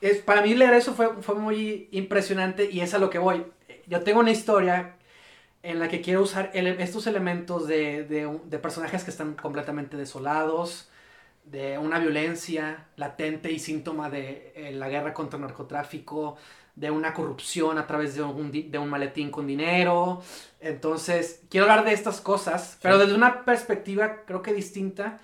B: es, para mí leer eso fue, fue muy impresionante y es a lo que voy. Yo tengo una historia en la que quiero usar ele- estos elementos de, de personajes que están completamente desolados, de una violencia latente y síntoma de eh, la guerra contra el narcotráfico, de una corrupción a través de un, de un maletín con dinero. Entonces, quiero hablar de estas cosas, pero
A: Sí.
B: desde una perspectiva creo que distinta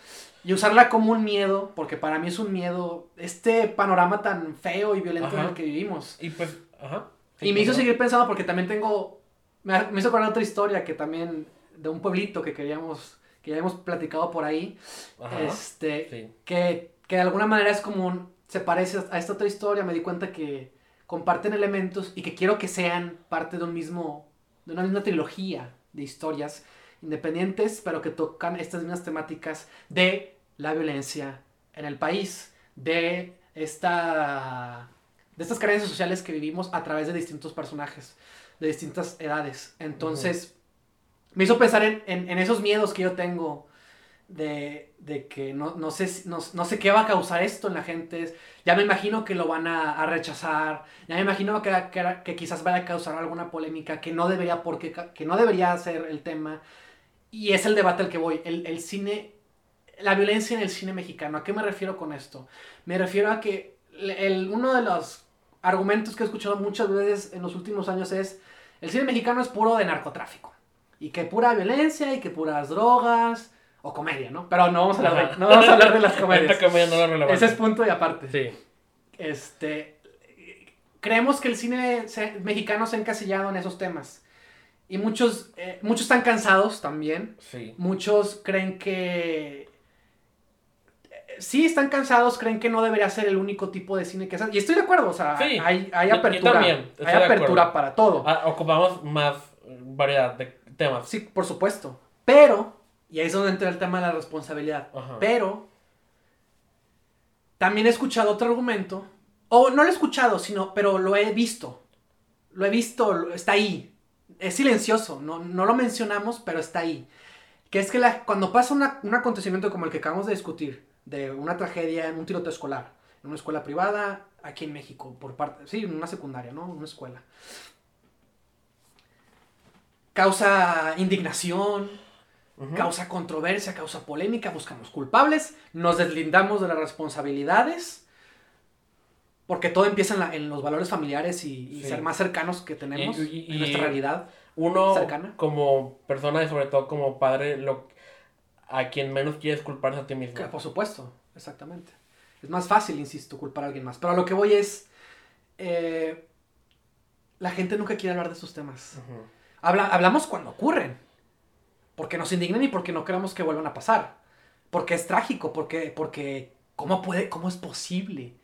B: y usarla como un miedo, porque para mí es un miedo este panorama tan feo y violento en el que vivimos.
A: Y pues, ajá.
B: Y me hizo seguir pensando porque también tengo, me, me hizo acordar otra historia que también, de un pueblito que queríamos, que ya hemos platicado por ahí,
A: Ajá.
B: este,
A: Sí.
B: que, que de alguna manera es como un- se parece a esta otra historia, me di cuenta que comparten elementos y que quiero que sean parte de un mismo, de una misma trilogía de historias independientes, pero que tocan estas mismas temáticas de la violencia en el país, de esta de estas carencias sociales que vivimos a través de distintos personajes, de distintas edades. Entonces, me hizo pensar en, en, esos miedos que yo tengo de, de que no, no, sé, no, no, sé qué va a causar esto en la gente. Ya me imagino que lo van a, rechazar, ya me imagino que, que, que, quizás vaya a causar alguna polémica que no debería, porque, que no debería ser el tema. Y es el debate al que voy. El, el cine, la violencia en el cine mexicano. ¿A qué me refiero con esto? Me refiero a que el, uno de los argumentos que he escuchado muchas veces en los últimos años es, el cine mexicano es puro de narcotráfico. Y que pura violencia y que puras drogas o comedia, ¿no? Pero no vamos a hablar de, no vamos a hablar de las comedias. Ese es punto y aparte.
A: Sí.
B: Este, creemos que el cine mexicano se ha encasillado en esos temas. Y muchos, eh, muchos están cansados también.
A: Sí.
B: Muchos creen que sí están cansados, creen que no debería ser el único tipo de cine que hacen. Y estoy de acuerdo, o sea, hay, hay, apertura. hay apertura para todo.
A: Ah, ocupamos más variedad de temas.
B: Sí, por supuesto. Pero, y ahí es donde entra el tema de la responsabilidad. Pero, también he escuchado otro argumento, o no lo he escuchado, sino, pero lo he visto. Lo he visto, está ahí. Es silencioso, no, no lo mencionamos, pero está ahí. Que es que la, cuando pasa un acontecimiento como el que acabamos de discutir, de una tragedia en un tiroteo escolar, en una escuela privada aquí en México, por parte, sí, en una secundaria, ¿no? Una escuela. Causa indignación, causa controversia, causa polémica, buscamos culpables, nos deslindamos de las responsabilidades, porque todo empieza en, los valores familiares y, ser más cercanos que tenemos en nuestra realidad.
A: Uno, como persona y sobre todo como padre, lo, a quien menos quieres culparse a ti mismo.
B: por supuesto, exactamente. Es más fácil, insisto, culpar a alguien más. Pero a lo que voy es, eh, la gente nunca quiere hablar de esos temas. hablamos cuando ocurren. Porque nos indignan y porque no queremos que vuelvan a pasar. Porque es trágico, porque, porque ¿cómo puede, cómo es posible?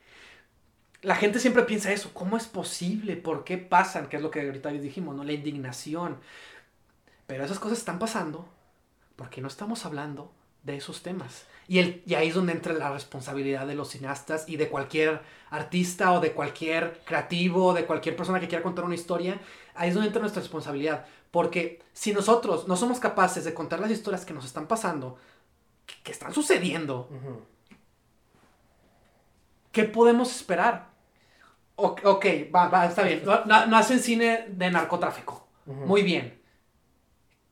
B: La gente siempre piensa eso, ¿cómo es posible? ¿Por qué pasan? Que es lo que ahorita dijimos, ¿no? La indignación. Pero esas cosas están pasando porque no estamos hablando de esos temas. Y, el, y ahí es donde entra la responsabilidad de los cineastas y de cualquier artista o de cualquier creativo, de cualquier persona que quiera contar una historia. Ahí es donde entra nuestra responsabilidad. Porque si nosotros no somos capaces de contar las historias que nos están pasando, que, están sucediendo, ¿qué podemos esperar? ok, va, va, está bien. No, hacen cine de narcotráfico. Muy bien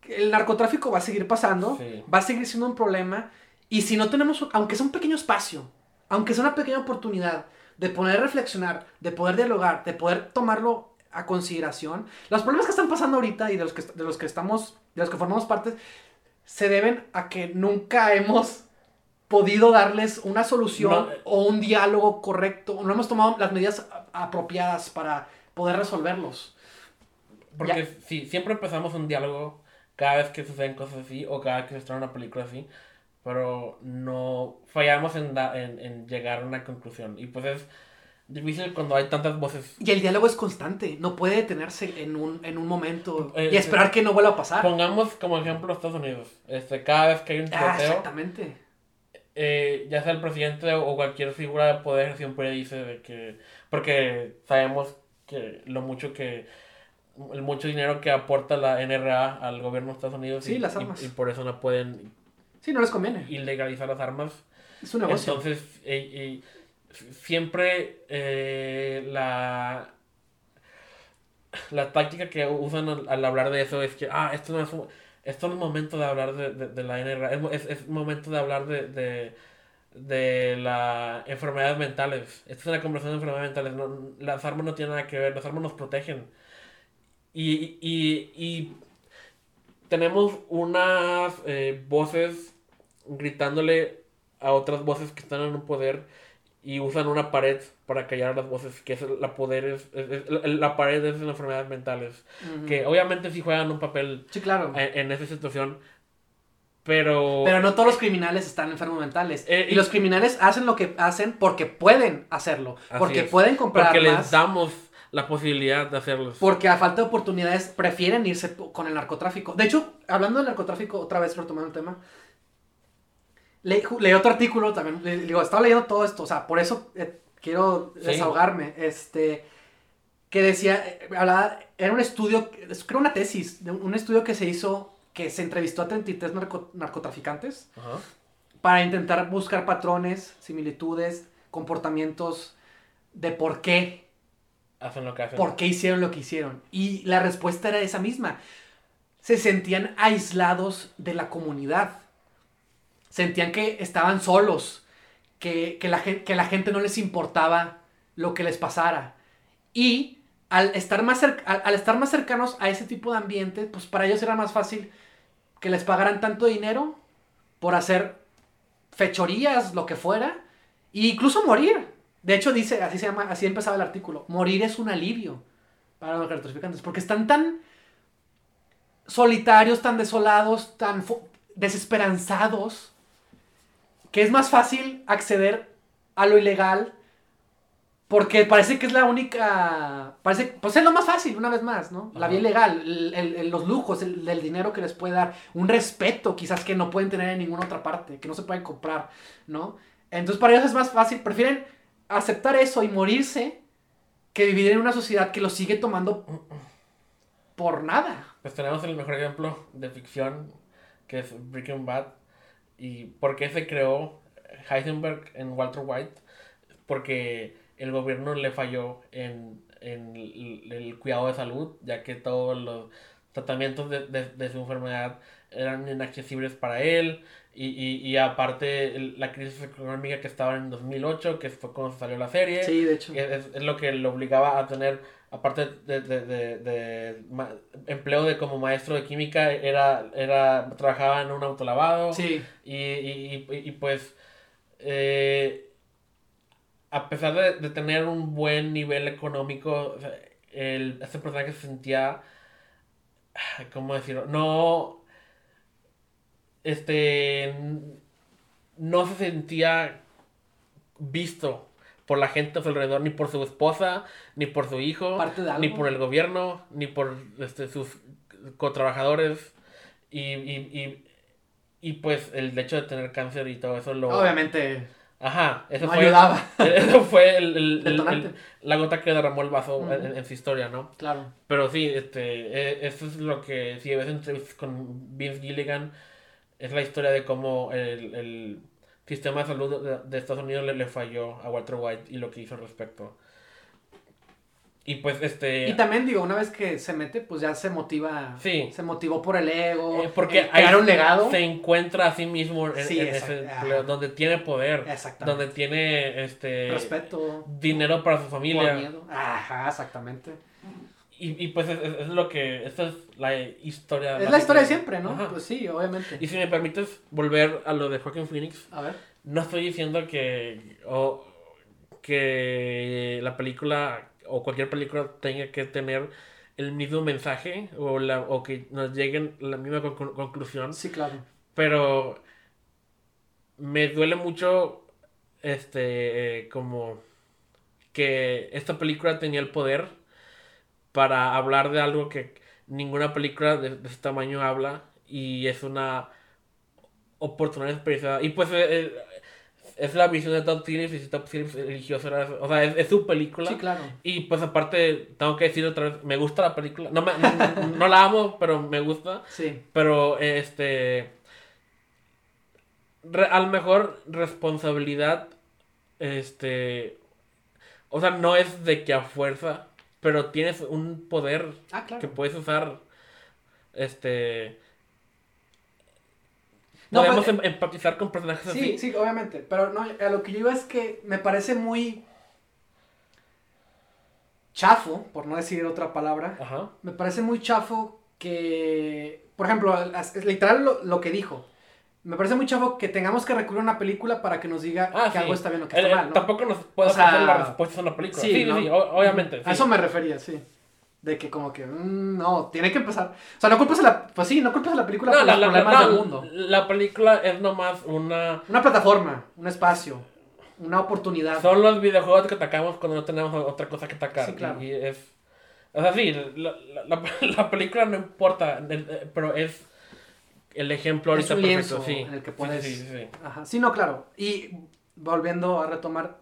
B: el narcotráfico va a seguir pasando, va a seguir siendo un problema. Y si no tenemos, aunque sea un pequeño espacio, aunque sea una pequeña oportunidad de poder reflexionar, de poder dialogar, de poder tomarlo a consideración, los problemas que están pasando ahorita y de los que, de los que estamos, de los que formamos parte, se deben a que nunca hemos podido darles una solución o un diálogo correcto, no hemos tomado las medidas apropiadas para poder resolverlos.
A: Porque si siempre empezamos un diálogo cada vez que suceden cosas así o cada vez que se estrena una película así, pero no fallamos en, en, llegar a una conclusión. Y pues es difícil cuando hay tantas voces.
B: Y el diálogo es constante, no puede detenerse en un, en un momento y esperar que no vuelva a pasar.
A: Pongamos como ejemplo Estados Unidos. Este, cada vez que hay un ah, tiroteo.
B: exactamente.
A: Eh, ya sea el presidente o cualquier figura de poder siempre dice de que. Porque sabemos que lo mucho que el mucho dinero que aporta la NRA al gobierno de Estados Unidos.
B: Sí, y, las armas.
A: Y, por eso no pueden.
B: Sí, no les conviene.
A: Ilegalizar las armas.
B: Es un negocio.
A: Entonces, siempre eh, la. La táctica que usan al, hablar de eso es que, ah, esto no es, esto no es momento de hablar de, de, la NRA, es, es, momento de hablar de, de, de las enfermedades mentales. Esto es una conversación de enfermedades mentales. No, las armas no tienen nada que ver, las armas nos protegen y, y, y tenemos unas eh, voces gritándole a otras voces que están en un poder y usan una pared para callar las voces, que es la poder es, la pared es las enfermedades mentales, que obviamente sí juegan un papel
B: sí, claro.
A: en, esa situación, pero...
B: Pero no todos los criminales están enfermos mentales. Eh, y, los criminales hacen lo que hacen porque pueden hacerlo, porque pueden comprar
A: Porque les damos la posibilidad de hacerlo.
B: Porque a falta de oportunidades prefieren irse con el narcotráfico. De hecho, hablando del narcotráfico, otra vez retomando el tema, Le, leí otro artículo también, le- digo, estaba leyendo todo esto, o sea, por eso eh, quiero
A: Sí.
B: desahogarme, este, que decía, eh, hablaba, era un estudio, creo una tesis, de un, un estudio que se hizo, que se entrevistó a 33 narco- narcotraficantes
A: Ajá.
B: para intentar buscar patrones, similitudes, comportamientos de por qué
A: Hacen lo que hacen.
B: por qué hicieron lo que hicieron. Y la respuesta era esa misma. Se sentían aislados de la comunidad. Sentían que estaban solos, que, que la, que la gente no les importaba lo que les pasara. Y al estar, más al, al estar más cercanos a ese tipo de ambiente, pues para ellos era más fácil que les pagaran tanto dinero por hacer fechorías, lo que fuera, e incluso morir. De hecho, dice, así se llama, así empezaba el artículo. Morir es un alivio para los narcotraficantes. Porque están tan solitarios, tan desolados, tan desesperanzados, que es más fácil acceder a lo ilegal. Porque parece que es la única. Parece. Pues es lo más fácil, una vez más, ¿no? La vía ilegal, el- el- el- los lujos, el, el dinero que les puede dar, un respeto quizás que no pueden tener en ninguna otra parte, que no se pueden comprar, ¿no? Entonces para ellos es más fácil, prefieren aceptar eso y morirse que vivir en una sociedad que los sigue tomando por nada.
A: Pues tenemos el mejor ejemplo de ficción, que es Breaking Bad. ¿Y por qué se creó Heisenberg en Walter White? Porque el gobierno le falló en, en el, cuidado de salud, ya que todos los tratamientos de- de su enfermedad eran inaccesibles para él. Y, y, y aparte la crisis económica que estaba en 2008, que fue cuando salió la serie.
B: Sí, de hecho.
A: Es, es lo que lo obligaba a tener, aparte de, de, de, de ma- empleo de como maestro de química, era, era trabajaba en un autolavado.
B: Sí,
A: Y, y, pues, eh, a pesar de, de tener un buen nivel económico, el, este personaje se sentía, ¿cómo decirlo? No, este, no se sentía visto por la gente a su alrededor, ni por su esposa, ni por su hijo,
B: parte de algo.
A: ni por el gobierno, ni por este, sus cotrabajadores. Y, y, y, y pues el hecho de tener cáncer y todo eso lo...
B: Obviamente
A: Ajá, eso
B: no
A: fue,
B: ayudaba.
A: eso fue el, el- el-
B: Detonante.
A: el- la gota que derramó el vaso en, en su historia, ¿no?
B: Claro.
A: Pero sí, este, eh, eso es lo que, si ves entrevistas con Vince Gilligan, es la historia de cómo el, el sistema de salud de, de Estados Unidos le, le falló a Walter White y lo que hizo al respecto. Y pues, este...
B: Y también digo, una vez que se mete, pues ya se motiva.
A: Sí.
B: Se motivó por el ego.
A: eh, porque
B: crear
A: ahí
B: un legado.
A: se encuentra a sí mismo en,
B: Sí,
A: ese donde tiene poder,
B: Exactamente.
A: donde tiene este
B: Respeto.
A: dinero para su familia.
B: miedo. Ajá, exactamente.
A: Y, y pues es, es- lo que, esta es la historia.
B: Es la historia de siempre, ¿no?
A: Ajá.
B: Pues sí, obviamente.
A: Y si me permites volver a lo de Joaquin Phoenix,
B: A ver.
A: no estoy diciendo que, o, que la película o cualquier película tenga que tener el mismo mensaje o, la, o que nos lleguen a la misma conclu- conclusión,
B: Sí, claro.
A: pero me duele mucho este eh, como que esta película tenía el poder para hablar de algo que ninguna película de, de ese tamaño habla y es una oportunidad desperdiciada y pues eh, eh, es la visión de Todd Phillips y si Todd Phillips eligió hacer eso, o sea es, es su película
B: Sí, claro.
A: y pues aparte tengo que decir otra vez me gusta la película no, me- no, no la amo pero me gusta
B: Sí.
A: pero, este. re- a lo mejor responsabilidad. Este. O sea, no es de que a fuerza. Pero tienes un poder
B: Ah, claro.
A: que puedes usar. Este.
B: No,
A: Podemos
B: pues,
A: em- empatizar con personajes
B: Sí,
A: así.
B: sí, obviamente. Pero no, a lo que yo iba es que me parece muy chafo, por no decir otra palabra.
A: Ajá.
B: Me parece muy chafo que, por ejemplo, literal lo, lo que dijo. Me parece muy chafo que tengamos que recurrir a una película para que nos diga
A: Ah,
B: que
A: sí.
B: algo está bien o que
A: Eh,
B: está
A: eh,
B: mal, ¿no?
A: Tampoco nos puede
B: O sea,
A: ofrecer la respuesta a una película. Sí, sí,
B: ¿no?
A: sí, o- obviamente.
B: A eso me refería, sí. De que como que, mm, no, tiene que empezar. O sea, no culpes a la, pues sí, no culpes a la película
A: No,
B: por
A: la,
B: los
A: la-
B: problemas del mundo.
A: la película es nomás una.
B: Una plataforma, un espacio, una oportunidad.
A: Son los videojuegos que atacamos cuando no tenemos otra cosa que atacar.
B: Sí, claro.
A: Y, es. O sea, sí, la, la- la- la película no importa, eh, pero es el ejemplo
B: Es
A: ahorita
B: un lienzo
A: perfecto, sí.
B: en el que puedes-
A: Sí, sí, sí.
B: Ajá. Sí, no, claro. Y volviendo a retomar,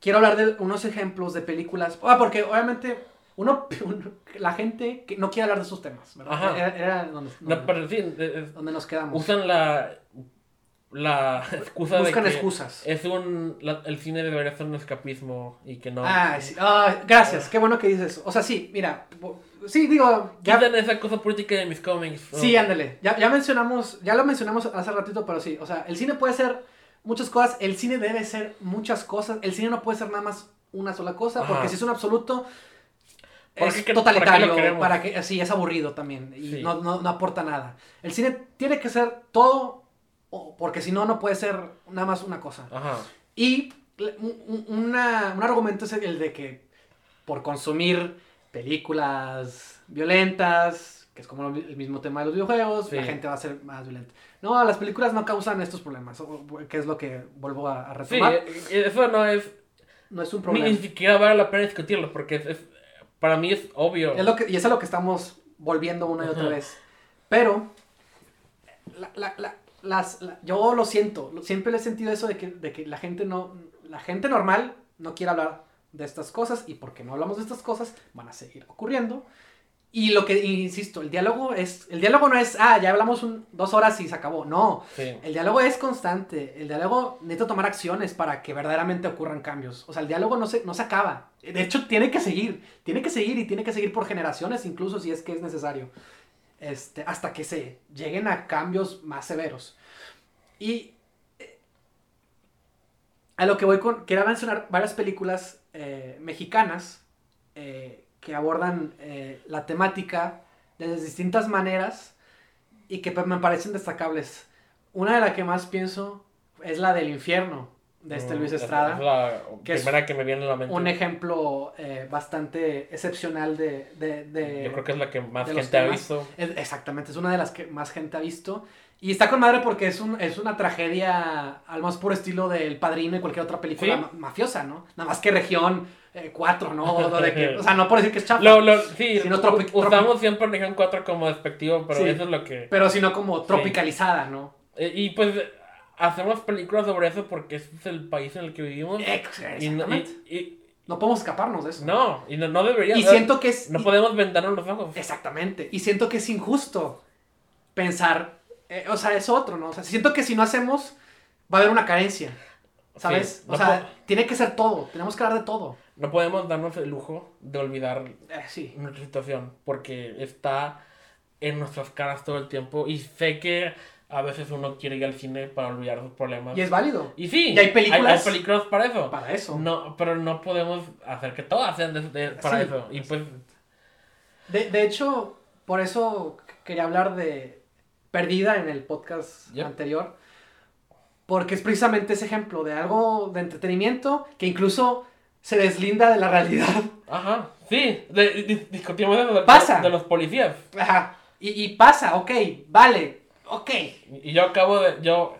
B: quiero hablar de unos ejemplos de películas. Ah, porque obviamente uno, uno- la gente que no quiere hablar de esos temas, ¿verdad?
A: Ajá.
B: Era, era donde,
A: No,
B: donde-
A: pero sí, es- es-
B: donde nos quedamos.
A: usan la, la excusa
B: Buscan
A: de que
B: excusas.
A: es un, la- el cine debería ser un escapismo y que no.
B: Ah, sí. Ah, gracias, qué bueno que dices eso. O sea, sí, mira, sí, digo, ya,
A: Quitan esa cosa política de mis cómics.
B: sí, ándale, ya, ya mencionamos, ya lo mencionamos hace ratito, pero sí, o sea, el cine puede ser muchas cosas, el cine debe ser muchas cosas, el cine no puede ser nada más una sola cosa,
A: Ajá.
B: porque si es un absoluto,
A: ¿Para
B: es totalitario, para que, sí, es aburrido también, y
A: Sí.
B: no, no, no aporta nada. El cine tiene que ser todo, porque si no, no puede ser nada más una cosa.
A: Ajá.
B: Y una- un argumento es el de que por consumir películas violentas, que es como el mismo tema de los videojuegos,
A: Sí.
B: la gente va a ser más violenta. No, las películas no causan estos problemas, que es lo que vuelvo a, a
A: Sí,
B: retomar.
A: eh, eso no es.
B: no es un problema.
A: ni siquiera vale la pena discutirlo porque es, es- para mí es obvio.
B: Es lo que, y es a lo que estamos volviendo una y otra
A: Ajá.
B: vez. Pero, la- la- la- las, la- yo lo siento, siempre he sentido eso de que, de que la gente no, la gente normal no quiere hablar de estas cosas y porque no hablamos de estas cosas van a seguir ocurriendo. Y lo que, insisto, el diálogo es, el diálogo no es, ah, ya hablamos un- dos horas y se acabó. No,
A: Sí.
B: el diálogo es constante. El diálogo necesita tomar acciones para que verdaderamente ocurran cambios. O sea, el diálogo no se, no se acaba. De hecho, tiene que seguir. Tiene que seguir y tiene que seguir por generaciones, incluso si es que es necesario. Este, hasta que se lleguen a cambios más severos. Y eh, a lo que voy con. Quiero mencionar varias películas eh, mexicanas eh, que abordan eh, la temática de distintas maneras y que me parecen destacables. Una de las que más pienso es la del infierno de este
A: Mm,
B: Luis
A: es-
B: Estrada.
A: Es la
B: que es
A: primera que me viene a la mente.
B: un ejemplo eh, bastante excepcional de, de- de-
A: Yo creo que es la que más gente ha visto.
B: es- exactamente, es una de las que más gente ha visto. Y está con madre porque es, un, es una tragedia al más puro estilo del Padrino y cualquier otra película
A: Sí.
B: ma- mafiosa, ¿no? Nada más que región 4, ¿no? O, de que- o sea, no por decir que es chafa,
A: Lo, lo, sí,
B: Si no,
A: u-
B: tropi-
A: usamos siempre región 4 como despectivo, pero
B: Sí.
A: eso es lo que...
B: pero sino como tropicalizada, ¿no?
A: Eh, Y pues hacemos películas sobre eso porque ese es el país en el que vivimos.
B: Exactamente.
A: y- y-
B: No podemos escaparnos de eso.
A: no, y no, no debería.
B: y siento que es...
A: No podemos vendarnos los ojos.
B: Exactamente. Y siento que es injusto pensar, eh, o sea, es otro, ¿no? O sea, siento que si no hacemos, va a haber una carencia, ¿sabes?
A: Sí,
B: o
A: no
B: sea, tiene que ser todo, tenemos que hablar de todo.
A: No podemos darnos el lujo de olvidar
B: Eh, sí.
A: nuestra situación porque está en nuestras caras todo el tiempo y sé que a veces uno quiere ir al cine para olvidar sus problemas.
B: Y es válido.
A: Y sí,
B: y hay películas-
A: hay, películas para eso.
B: Para eso.
A: No, pero no podemos hacer que todas sean de- de- para
B: Sí.
A: eso. Y pues,
B: De, de hecho, por eso quería hablar de Perdida en el podcast
A: Yep.
B: anterior. Porque es precisamente ese ejemplo de algo de entretenimiento que incluso se deslinda de la realidad.
A: ajá, sí, de- di- discutimos eso de,
B: Pasa.
A: de los policías.
B: Ajá. Y, y pasa, ok, vale, ok.
A: Y yo acabo de, yo,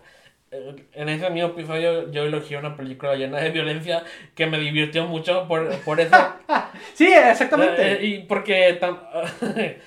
A: eh, en ese mismo episodio, yo elogié una película llena de violencia que me divirtió mucho por, por eso.
B: Sí, exactamente.
A: Eh, y porque,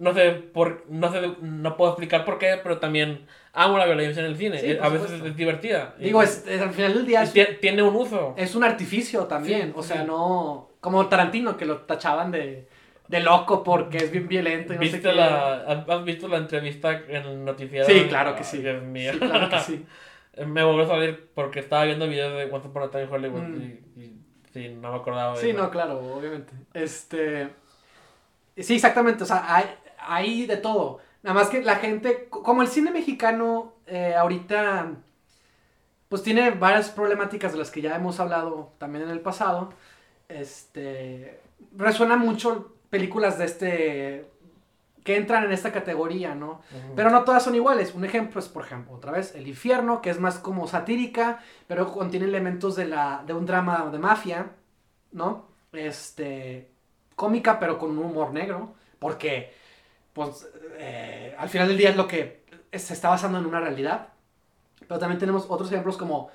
A: no sé, por, no sé, no puedo explicar por qué, pero también amo la violencia en el cine.
B: Sí,
A: Eh, a veces
B: supuesto.
A: es divertida.
B: Digo, es, es- al final del día es,
A: tie- tiene un uso.
B: es un artificio también.
A: Sí,
B: o sea,
A: sí.
B: no. Como Tarantino, que lo tachaban de, de loco porque es bien violento y no sé
A: ¿Viste
B: qué.
A: la, has- ¿Has visto la entrevista en el noticiero?
B: Sí, claro que sí.
A: Dios mío.
B: Sí, claro que sí.
A: Me volvió a salir porque estaba viendo videos de Once Upon a Time Hollywood
B: Mm.
A: y, no me acordaba de
B: Sí,
A: eso.
B: no, claro, obviamente. Este. Sí, exactamente. O sea, hay, hay de todo. Nada más que la gente. Como el cine mexicano, eh, ahorita. Pues tiene varias problemáticas de las que ya hemos hablado también en el pasado. Este. Resuena mucho películas de este. que entran en esta categoría, ¿no? Pero no todas son iguales. Un ejemplo es, por ejemplo, otra vez, El Infierno, que es más como satírica, pero contiene elementos de, la, de un drama de mafia, ¿no? Este, cómica, pero con un humor negro, porque, pues, eh, al final del día es lo que se está basando en una realidad. Pero también tenemos otros ejemplos como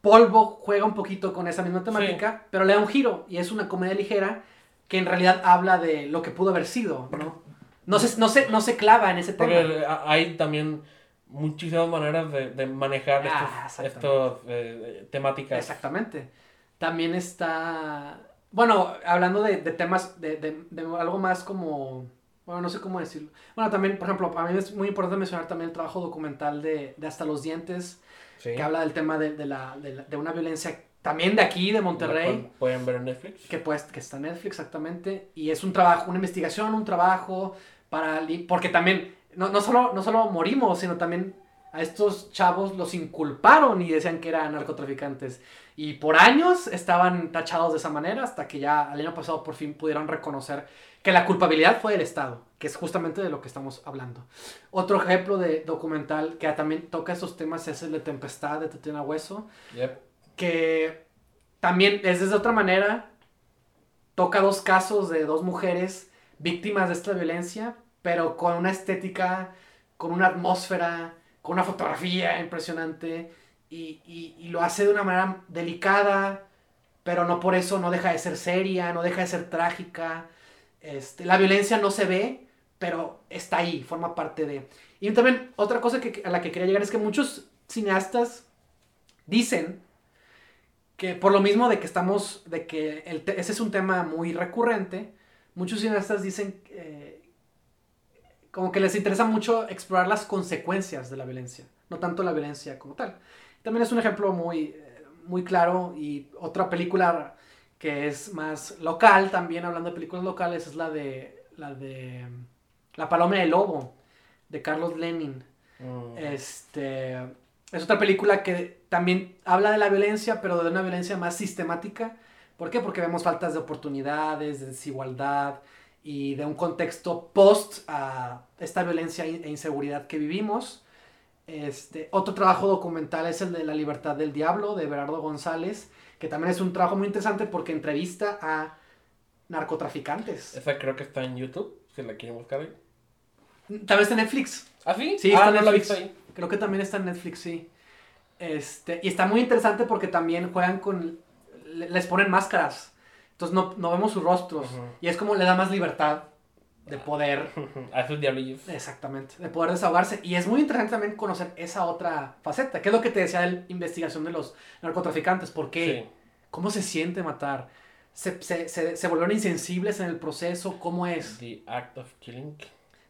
B: Polvo juega un poquito con esa misma temática, pero le da un giro y es una comedia ligera que en realidad habla de lo que pudo haber sido, ¿no? No se, no se, no se clava en ese tema.
A: Porque hay también muchísimas maneras de, de manejar
B: Ah, exactamente.
A: estos, eh, temáticas.
B: Exactamente. También está. Bueno, hablando de, de temas, de- de algo más como. Bueno, no sé cómo decirlo. Bueno, también, por ejemplo, para mí es muy importante mencionar también el trabajo documental de, de Hasta los Dientes,
A: Sí.
B: que habla del tema de, de la, de, la- de una violencia también de aquí, de Monterrey.
A: Pueden ver en Netflix.
B: que pues que está en Netflix exactamente y es un trabajo una investigación un trabajo para porque también no, no solo no solo morimos sino también a estos chavos los inculparon y decían que eran narcotraficantes y por años estaban tachados de esa manera hasta que ya el año pasado por fin pudieron reconocer que la culpabilidad fue del Estado que es justamente de lo que estamos hablando otro ejemplo de documental que también toca estos temas es el de Tempestad de Tatiana Hueso
A: Yep.
B: que también es desde otra manera, toca dos casos de dos mujeres víctimas de esta violencia, pero con una estética, con una atmósfera, con una fotografía impresionante, y, y- lo hace de una manera delicada, pero no por eso no deja de ser seria, no deja de ser trágica. Este, la violencia no se ve, pero está ahí, forma parte de... Y también otra cosa que, a la que quería llegar es que muchos cineastas dicen que por lo mismo de que estamos, de que ese es un tema muy recurrente, muchos cineastas dicen eh, como que les interesa mucho explorar las consecuencias de la violencia, no tanto la violencia como tal. También es un ejemplo muy, muy claro y otra película que es más local, también hablando de películas locales, es la de la de La Paloma y el Lobo, de Carlos Lenin.
A: Mm.
B: Este, es otra película que también habla de la violencia, pero de una violencia más sistemática. ¿Por qué? Porque vemos faltas de oportunidades, de desigualdad y de un contexto post a esta violencia e inseguridad que vivimos. Este, otro trabajo documental es el de La libertad del diablo, de Berardo González, que también es un trabajo muy interesante porque entrevista a narcotraficantes.
A: Esa creo que está en YouTube, si la quieren buscar ahí.
B: También está en Netflix.
A: ¿Ah, sí?
B: Sí,
A: ah,
B: está en
A: no
B: Netflix.
A: ahí.
B: Creo que también está en Netflix, sí. Este, y está muy interesante porque también juegan con. le- Les ponen máscaras. Entonces no, no vemos sus rostros. Y es como le da más libertad de poder.
A: A esos diablillos.
B: Exactamente. De poder desahogarse. Y es muy interesante también conocer esa otra faceta. Que es lo que te decía de la investigación de los narcotraficantes. Porque.
A: Sí.
B: ¿Cómo se siente matar? Se, se, se, se volvieron insensibles en el proceso. ¿Cómo es?
A: The Act of Killing,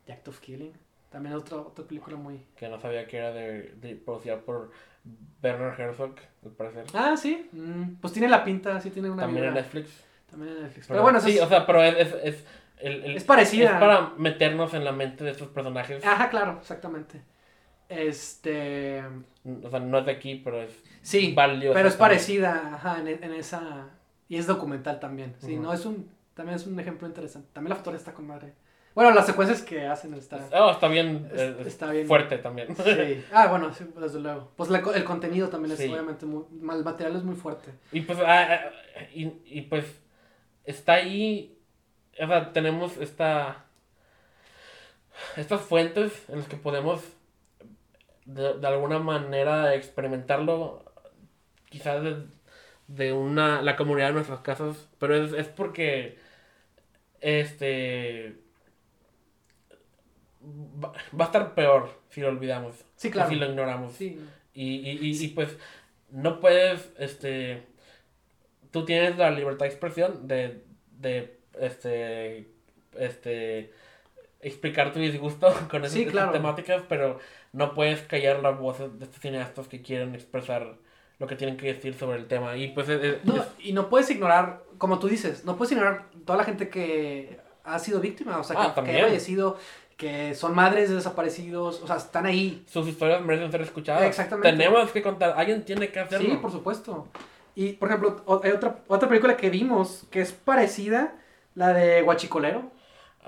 B: The Act of Killing. También otra, otra película muy.
A: que no sabía que era de, de producida por Bernard Herzog, al parecer.
B: Ah, sí. Mm, pues tiene la pinta, sí tiene una
A: También en. Netflix.
B: También en Netflix.
A: Pero,
B: Pero, bueno,
A: sí,
B: es...
A: o sea, pero es, es, es, el- el-
B: Es parecida.
A: Es para meternos en la mente de estos personajes.
B: Ajá, claro, exactamente. Este...
A: O sea, no es de aquí, pero es
B: Sí,
A: valioso.
B: pero es parecida, ajá, en, en esa... Y es documental también. Sí, no, es un... También es un ejemplo interesante. También la fotografía está con madre. Bueno, las secuencias que hacen está...
A: Oh, está bien,
B: Es-
A: eh, es
B: está bien.
A: fuerte también.
B: Sí. Ah, bueno, sí, desde luego. Pues la el contenido también es
A: Sí.
B: obviamente muy... El material es muy fuerte.
A: Y pues, ah, ah, y, y pues, está ahí, o sea, tenemos esta, estas fuentes en las que podemos de, de alguna manera experimentarlo, quizás de, de una, la comunidad de nuestras casas, pero es, es porque, este, va, va a estar peor si lo olvidamos,
B: Sí, claro.
A: si lo ignoramos.
B: Sí.
A: Y, y, y, y, pues no puedes, este, tú tienes la libertad de expresión de, de este, este, explicar tu disgusto con esas,
B: Sí,
A: esas
B: claro.
A: temáticas, pero no puedes callar las voces de estos cineastas que quieren expresar lo que tienen que decir sobre el tema. Y pues es- es-
B: No,
A: es-
B: y no puedes ignorar, como tú dices, no puedes ignorar toda la gente que ha sido víctima, o sea,
A: Ah,
B: que, ha fallecido, que son madres de desaparecidos, o sea, están ahí.
A: sus historias merecen ser escuchadas.
B: Exactamente.
A: Tenemos que contar, alguien tiene que hacerlo.
B: Sí, por supuesto. Y, por ejemplo, hay otra, otra película que vimos que es parecida, la de Guachicolero,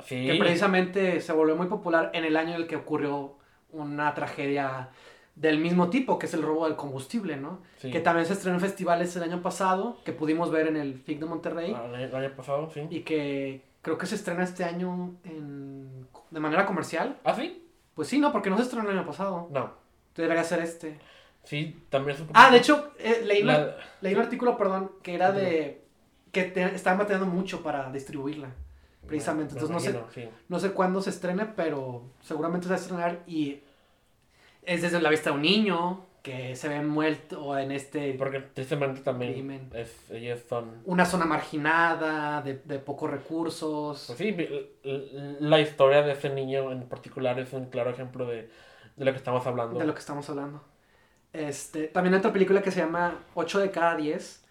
A: Sí.
B: que precisamente se volvió muy popular en el año en el que ocurrió una tragedia del mismo tipo, que es el robo del combustible, ¿no?
A: Sí.
B: Que también se estrenó en festivales el año pasado, que pudimos ver en el FIC de Monterrey.
A: Ah, El año pasado, sí.
B: y que creo que se estrena este año en, de manera comercial.
A: ¿Ah, sí?
B: Pues sí, no, porque no se estrenó el año pasado.
A: No.
B: Debería ser este.
A: Sí, también es un
B: Ah, de hecho, eh, leí,
A: La-
B: leí un artículo, perdón, que era de que te, estaban batallando mucho para distribuirla. precisamente.
A: Me
B: Entonces no sé,
A: sí.
B: no sé cuándo se estrene, pero seguramente se va a estrenar y es desde la vista de un niño que se ve muerto en este
A: Porque tristemente también
B: Crimen.
A: es, ellos son...
B: una zona marginada, de, de pocos recursos.
A: Pues sí, la historia de ese niño en particular es un claro ejemplo de, de lo que estamos hablando.
B: de lo que estamos hablando. Este, también hay otra película que se llama 8 de cada 10,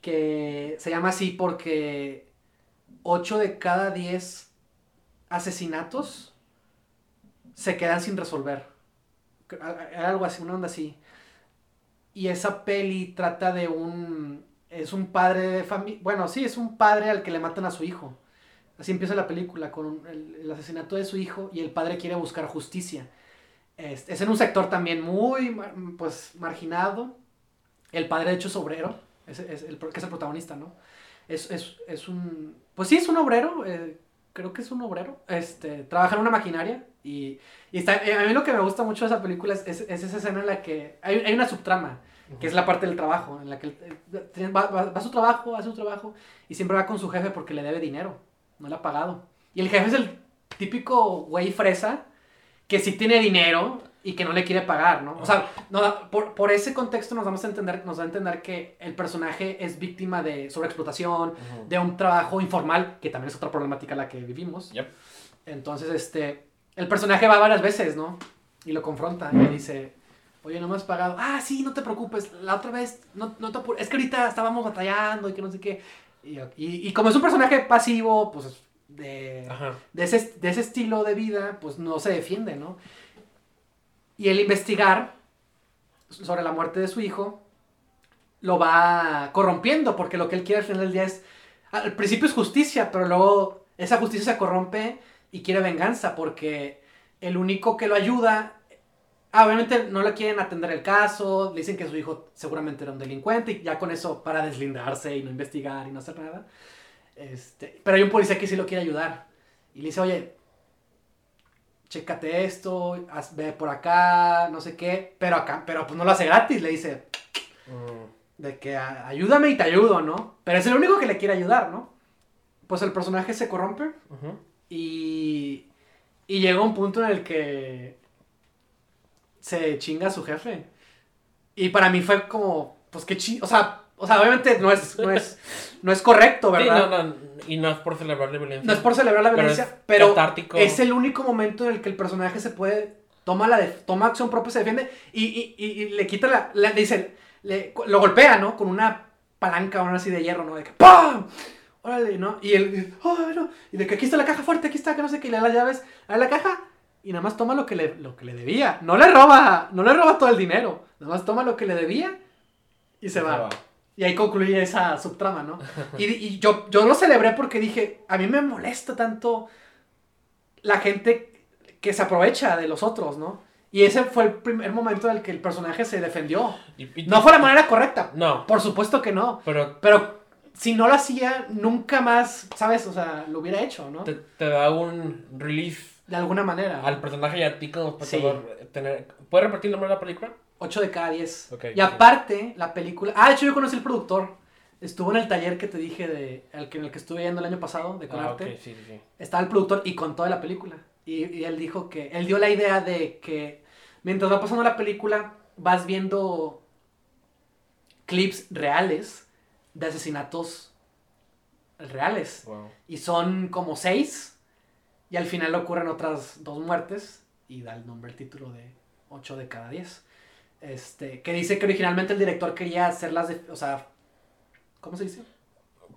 B: que se llama así porque 8 de cada 10 asesinatos se quedan sin resolver. Algo así, una onda así. Y esa peli trata de un... Es un padre de familia... Bueno, sí, es un padre al que le matan a su hijo. Así empieza la película, con el, asesinato de su hijo y el padre quiere buscar justicia. Es, es en un sector también muy pues, marginado. El padre, de hecho, es obrero, es, es el, que es el protagonista, ¿no? Es, es, es un... Pues sí, es un obrero, eh, creo que es un obrero. Este, trabaja en una maquinaria y, y está, eh, a mí lo que me gusta mucho de esa película es, es- es esa escena en la que hay, hay una subtrama, que es la parte del trabajo, en la que eh, va, va- va a su trabajo, hace su trabajo y siempre va con su jefe porque le debe dinero, no le ha pagado. Y el jefe es el típico güey fresa que sí tiene dinero y que no le quiere pagar, ¿no? O sea, no, por, por ese contexto nos vamos a entender, nos da a entender que el personaje es víctima de sobreexplotación, de un trabajo informal, que también es otra problemática la que vivimos.
A: Yep.
B: Entonces, este, el personaje va varias veces, ¿no? Y lo confronta y le dice, oye, no me has pagado. Ah, sí, no te preocupes, la otra vez, no, no te apures. Es que ahorita estábamos batallando y que no sé qué. Y, y- y como es un personaje pasivo, pues, de, de ese, de ese estilo de vida, pues no se defiende, ¿no? Y el investigar sobre la muerte de su hijo lo va corrompiendo, porque lo que él quiere al final del día es, al principio es justicia, pero luego esa justicia se corrompe y quiere venganza, porque el único que lo ayuda, ah, obviamente no le quieren atender el caso, le dicen que su hijo seguramente era un delincuente y ya con eso para deslindarse y no investigar y no hacer nada. Este, pero hay un policía que sí lo quiere ayudar. Y le dice, oye, chécate esto, haz- ve por acá, no sé qué. Pero acá, pero pues no lo hace gratis, le dice,
A: Mm,
B: de que "a- ayúdame y te ayudo, ¿no? Pero es el único que le quiere ayudar, ¿no? Pues el personaje se corrompe y, y llega un punto en el que se chinga a su jefe. Y para mí fue como, pues qué chi... O sea, o sea, obviamente no es, no es, no es correcto,
A: Sí,
B: ¿verdad?
A: no, no, y no es por celebrar la violencia.
B: No es por celebrar la
A: Pero
B: violencia,
A: es
B: pero, es el único momento en el que el personaje se puede toma la def- toma acción propia, se defiende y, y- y- y le quita la, le dice, le- lo golpea, ¿no? Con una palanca o una así de hierro, ¿no? De que ¡pam! Órale, ¿no? Y él, dice, "Oh, no", y de que aquí está la caja fuerte, aquí está, que no sé qué, y le da las llaves a la caja y nada más toma lo que le, lo que le debía. No le roba, no le roba todo el dinero, nada más toma lo que le debía y se va. Y ahí concluye esa subtrama, ¿no? Y, y yo, yo lo celebré porque dije, a mí me molesta tanto la gente que se aprovecha de los otros, ¿no? Y ese fue el primer momento en el que el personaje se defendió.
A: Y- y-
B: No fue la manera correcta,
A: No,
B: por supuesto que no.
A: pero
B: Pero si no lo hacía, nunca más, ¿sabes? O sea, lo hubiera hecho, ¿no?
A: te, te da un release
B: De alguna manera.
A: al personaje y a ti como espectador. Tener... ¿Puedes repetir el nombre de la película?
B: 8 de cada 10.
A: Ok,
B: y aparte, la película... Ah, de hecho yo conocí al productor. Estuvo en el taller que te dije de... El que, en el que estuve yendo el año pasado, de
A: Ah,
B: Conarte.
A: sí, sí.
B: estaba el productor y contó de la película. Y, y él dijo que, él dio la idea de que mientras va pasando la película, vas viendo clips reales de asesinatos reales.
A: Wow.
B: Y son como seis. Y al final ocurren otras dos muertes. Y da el nombre, el título de 8 de cada 10. Este, que dice que originalmente el director quería hacerlas de, o sea, ¿cómo se dice?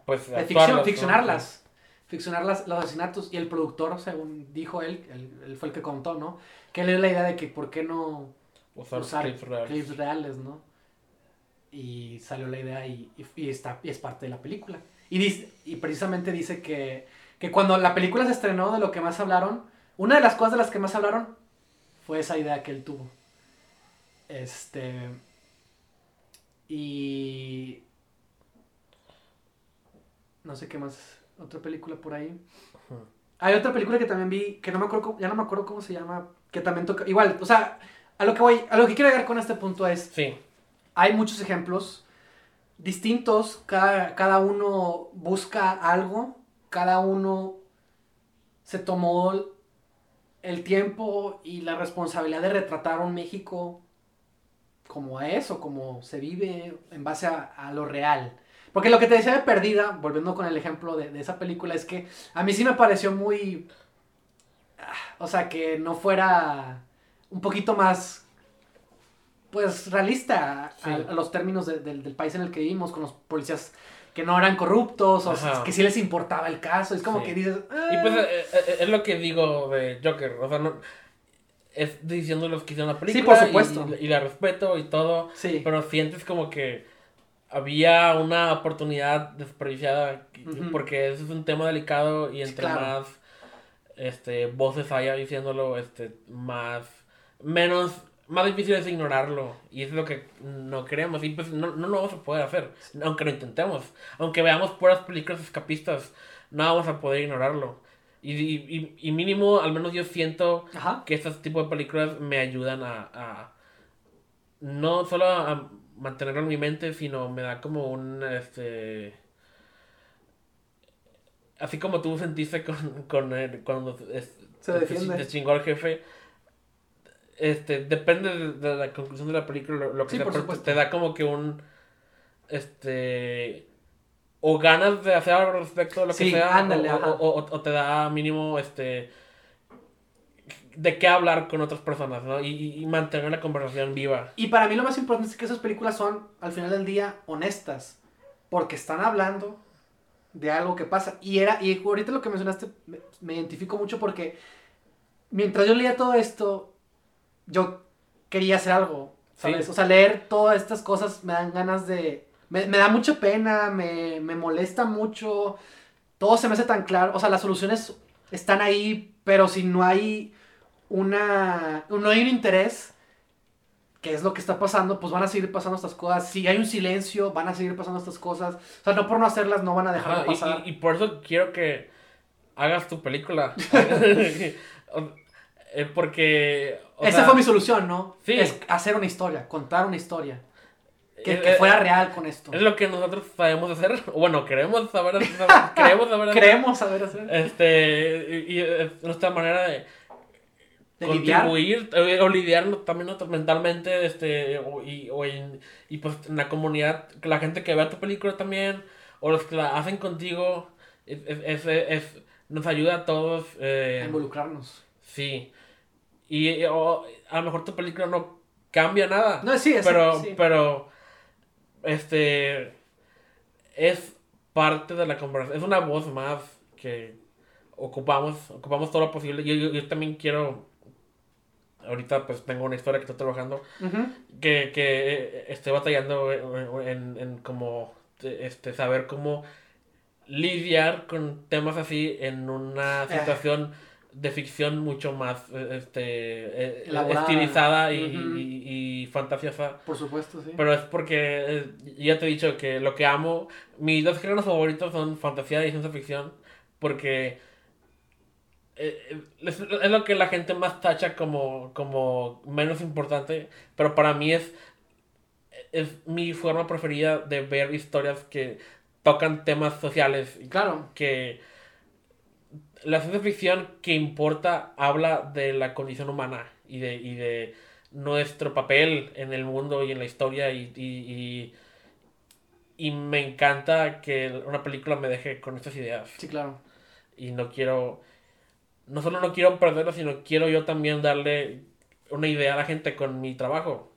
A: Pues
B: de ficción,
A: ¿no?
B: ficcionarlas. Ficcionar las- los asesinatos. Y el productor, según dijo él, él, él fue el que contó, ¿no? Que él le dio la idea de que por qué no
A: Usar,
B: usar
A: clips reales.
B: clips reales, ¿no? Y salió la idea y, y- y está, y es parte de la película. Y, dice- y precisamente dice que, que cuando la película se estrenó, de lo que más hablaron, una de las cosas de las que más hablaron fue esa idea que él tuvo. Este. Y. No sé qué más. Otra película por ahí. Hay otra película que también vi, que no me acuerdo, cómo- ya no me acuerdo cómo se llama, que también toca. Igual, o sea, a lo que voy, a lo que quiero llegar con este punto es.
A: Sí,
B: Hay muchos ejemplos distintos, cada, cada uno busca algo, cada uno se tomó el tiempo y la responsabilidad de retratar un México como a eso, como se vive en base a, lo real. Porque lo que te decía de Perdida, volviendo con el ejemplo de, esa película, es que a mí sí me pareció muy... Ah, o sea, que no fuera un poquito más, pues, realista a, los términos del país en el que vivimos, con los policías que no eran corruptos, o que sí les importaba el caso. Es como que dices.
A: Y pues ah". eh, eh, es lo que digo de Joker. O sea, no. Es diciendo los que hicieron la película. Sí, por supuesto. Y, la respeto y todo. Sí. Pero sientes como que había una oportunidad desperdiciada. Porque eso es un tema delicado y entre más este, voces haya diciéndolo, este, más. Menos más difícil es ignorarlo. Y es lo que no queremos. Y pues no, no lo vamos a poder hacer. Aunque lo intentemos. Aunque veamos puras películas escapistas, no vamos a poder ignorarlo. Y, y, y mínimo, al menos yo siento que este tipo de películas me ayudan a, a no solo a mantenerlo en mi mente, sino me da como un este así como tú sentiste con, con él, cuando se defiende. te chingó al jefe este, depende de, la conclusión de la película, lo, que sea, te da como que un, este, o ganas de hacer algo respecto a lo que sea, o, te da mínimo, este, de qué hablar con otras personas, ¿no? Y, mantener la conversación viva.
B: Y para mí lo más importante es que esas películas son, al final del día, honestas, porque están hablando de algo que pasa. Y era, y ahorita lo que mencionaste, me, me identifico mucho porque mientras yo leía todo esto, yo quería hacer algo, ¿sabes? O sea, leer todas estas cosas me dan ganas de... Me, da mucha pena, me, molesta mucho, todo se me hace tan claro, o sea, las soluciones están ahí, pero si no hay una... no hay un interés, que es lo que está pasando, pues van a seguir pasando estas cosas. Si hay un silencio, van a seguir pasando estas cosas. O sea, no por no hacerlas, no van a dejar de pasar.
A: Y, y, por eso quiero que hagas tu película. Eh, porque...
B: Esa fue mi solución, ¿no? Sí. Es hacer una historia, contar una historia. Que, que, fuera real con esto.
A: Es lo que nosotros sabemos hacer. Bueno, queremos saber, queremos saber
B: hacer. Queremos saber hacer.
A: Este, y, es nuestra manera de, de contribuir lidiar. o lidiar también mentalmente este y, o en, y pues en la comunidad la gente que vea tu película también o los que la hacen contigo es, es, es, nos ayuda a todos eh,
B: a involucrarnos
A: sí y a lo mejor tu película no cambia nada. No, sí, es pero, pero, este, es parte de la conversación, es una voz más que ocupamos, ocupamos todo lo posible. Yo, yo, también quiero, ahorita pues tengo una historia que estoy trabajando, que, que estoy batallando en, en como, este, saber cómo lidiar con temas así en una eh. De ficción mucho más eh, este eh, estilizada y, fantasiosa.
B: Por supuesto, sí.
A: Pero es porque eh, ya te he dicho que lo que amo, mis dos géneros favoritos son fantasía y ciencia ficción, porque es, lo que la gente más tacha como, como menos importante, pero para mí es, es mi forma preferida de ver historias que tocan temas sociales.
B: Claro.
A: Que la ciencia ficción que importa habla de la condición humana y de, y de nuestro papel en el mundo y en la historia y, y, y, me encanta que una película me deje con estas ideas.
B: Sí, claro.
A: Y no quiero, no solo no quiero perderlo, sino quiero yo también darle una idea a la gente con mi trabajo.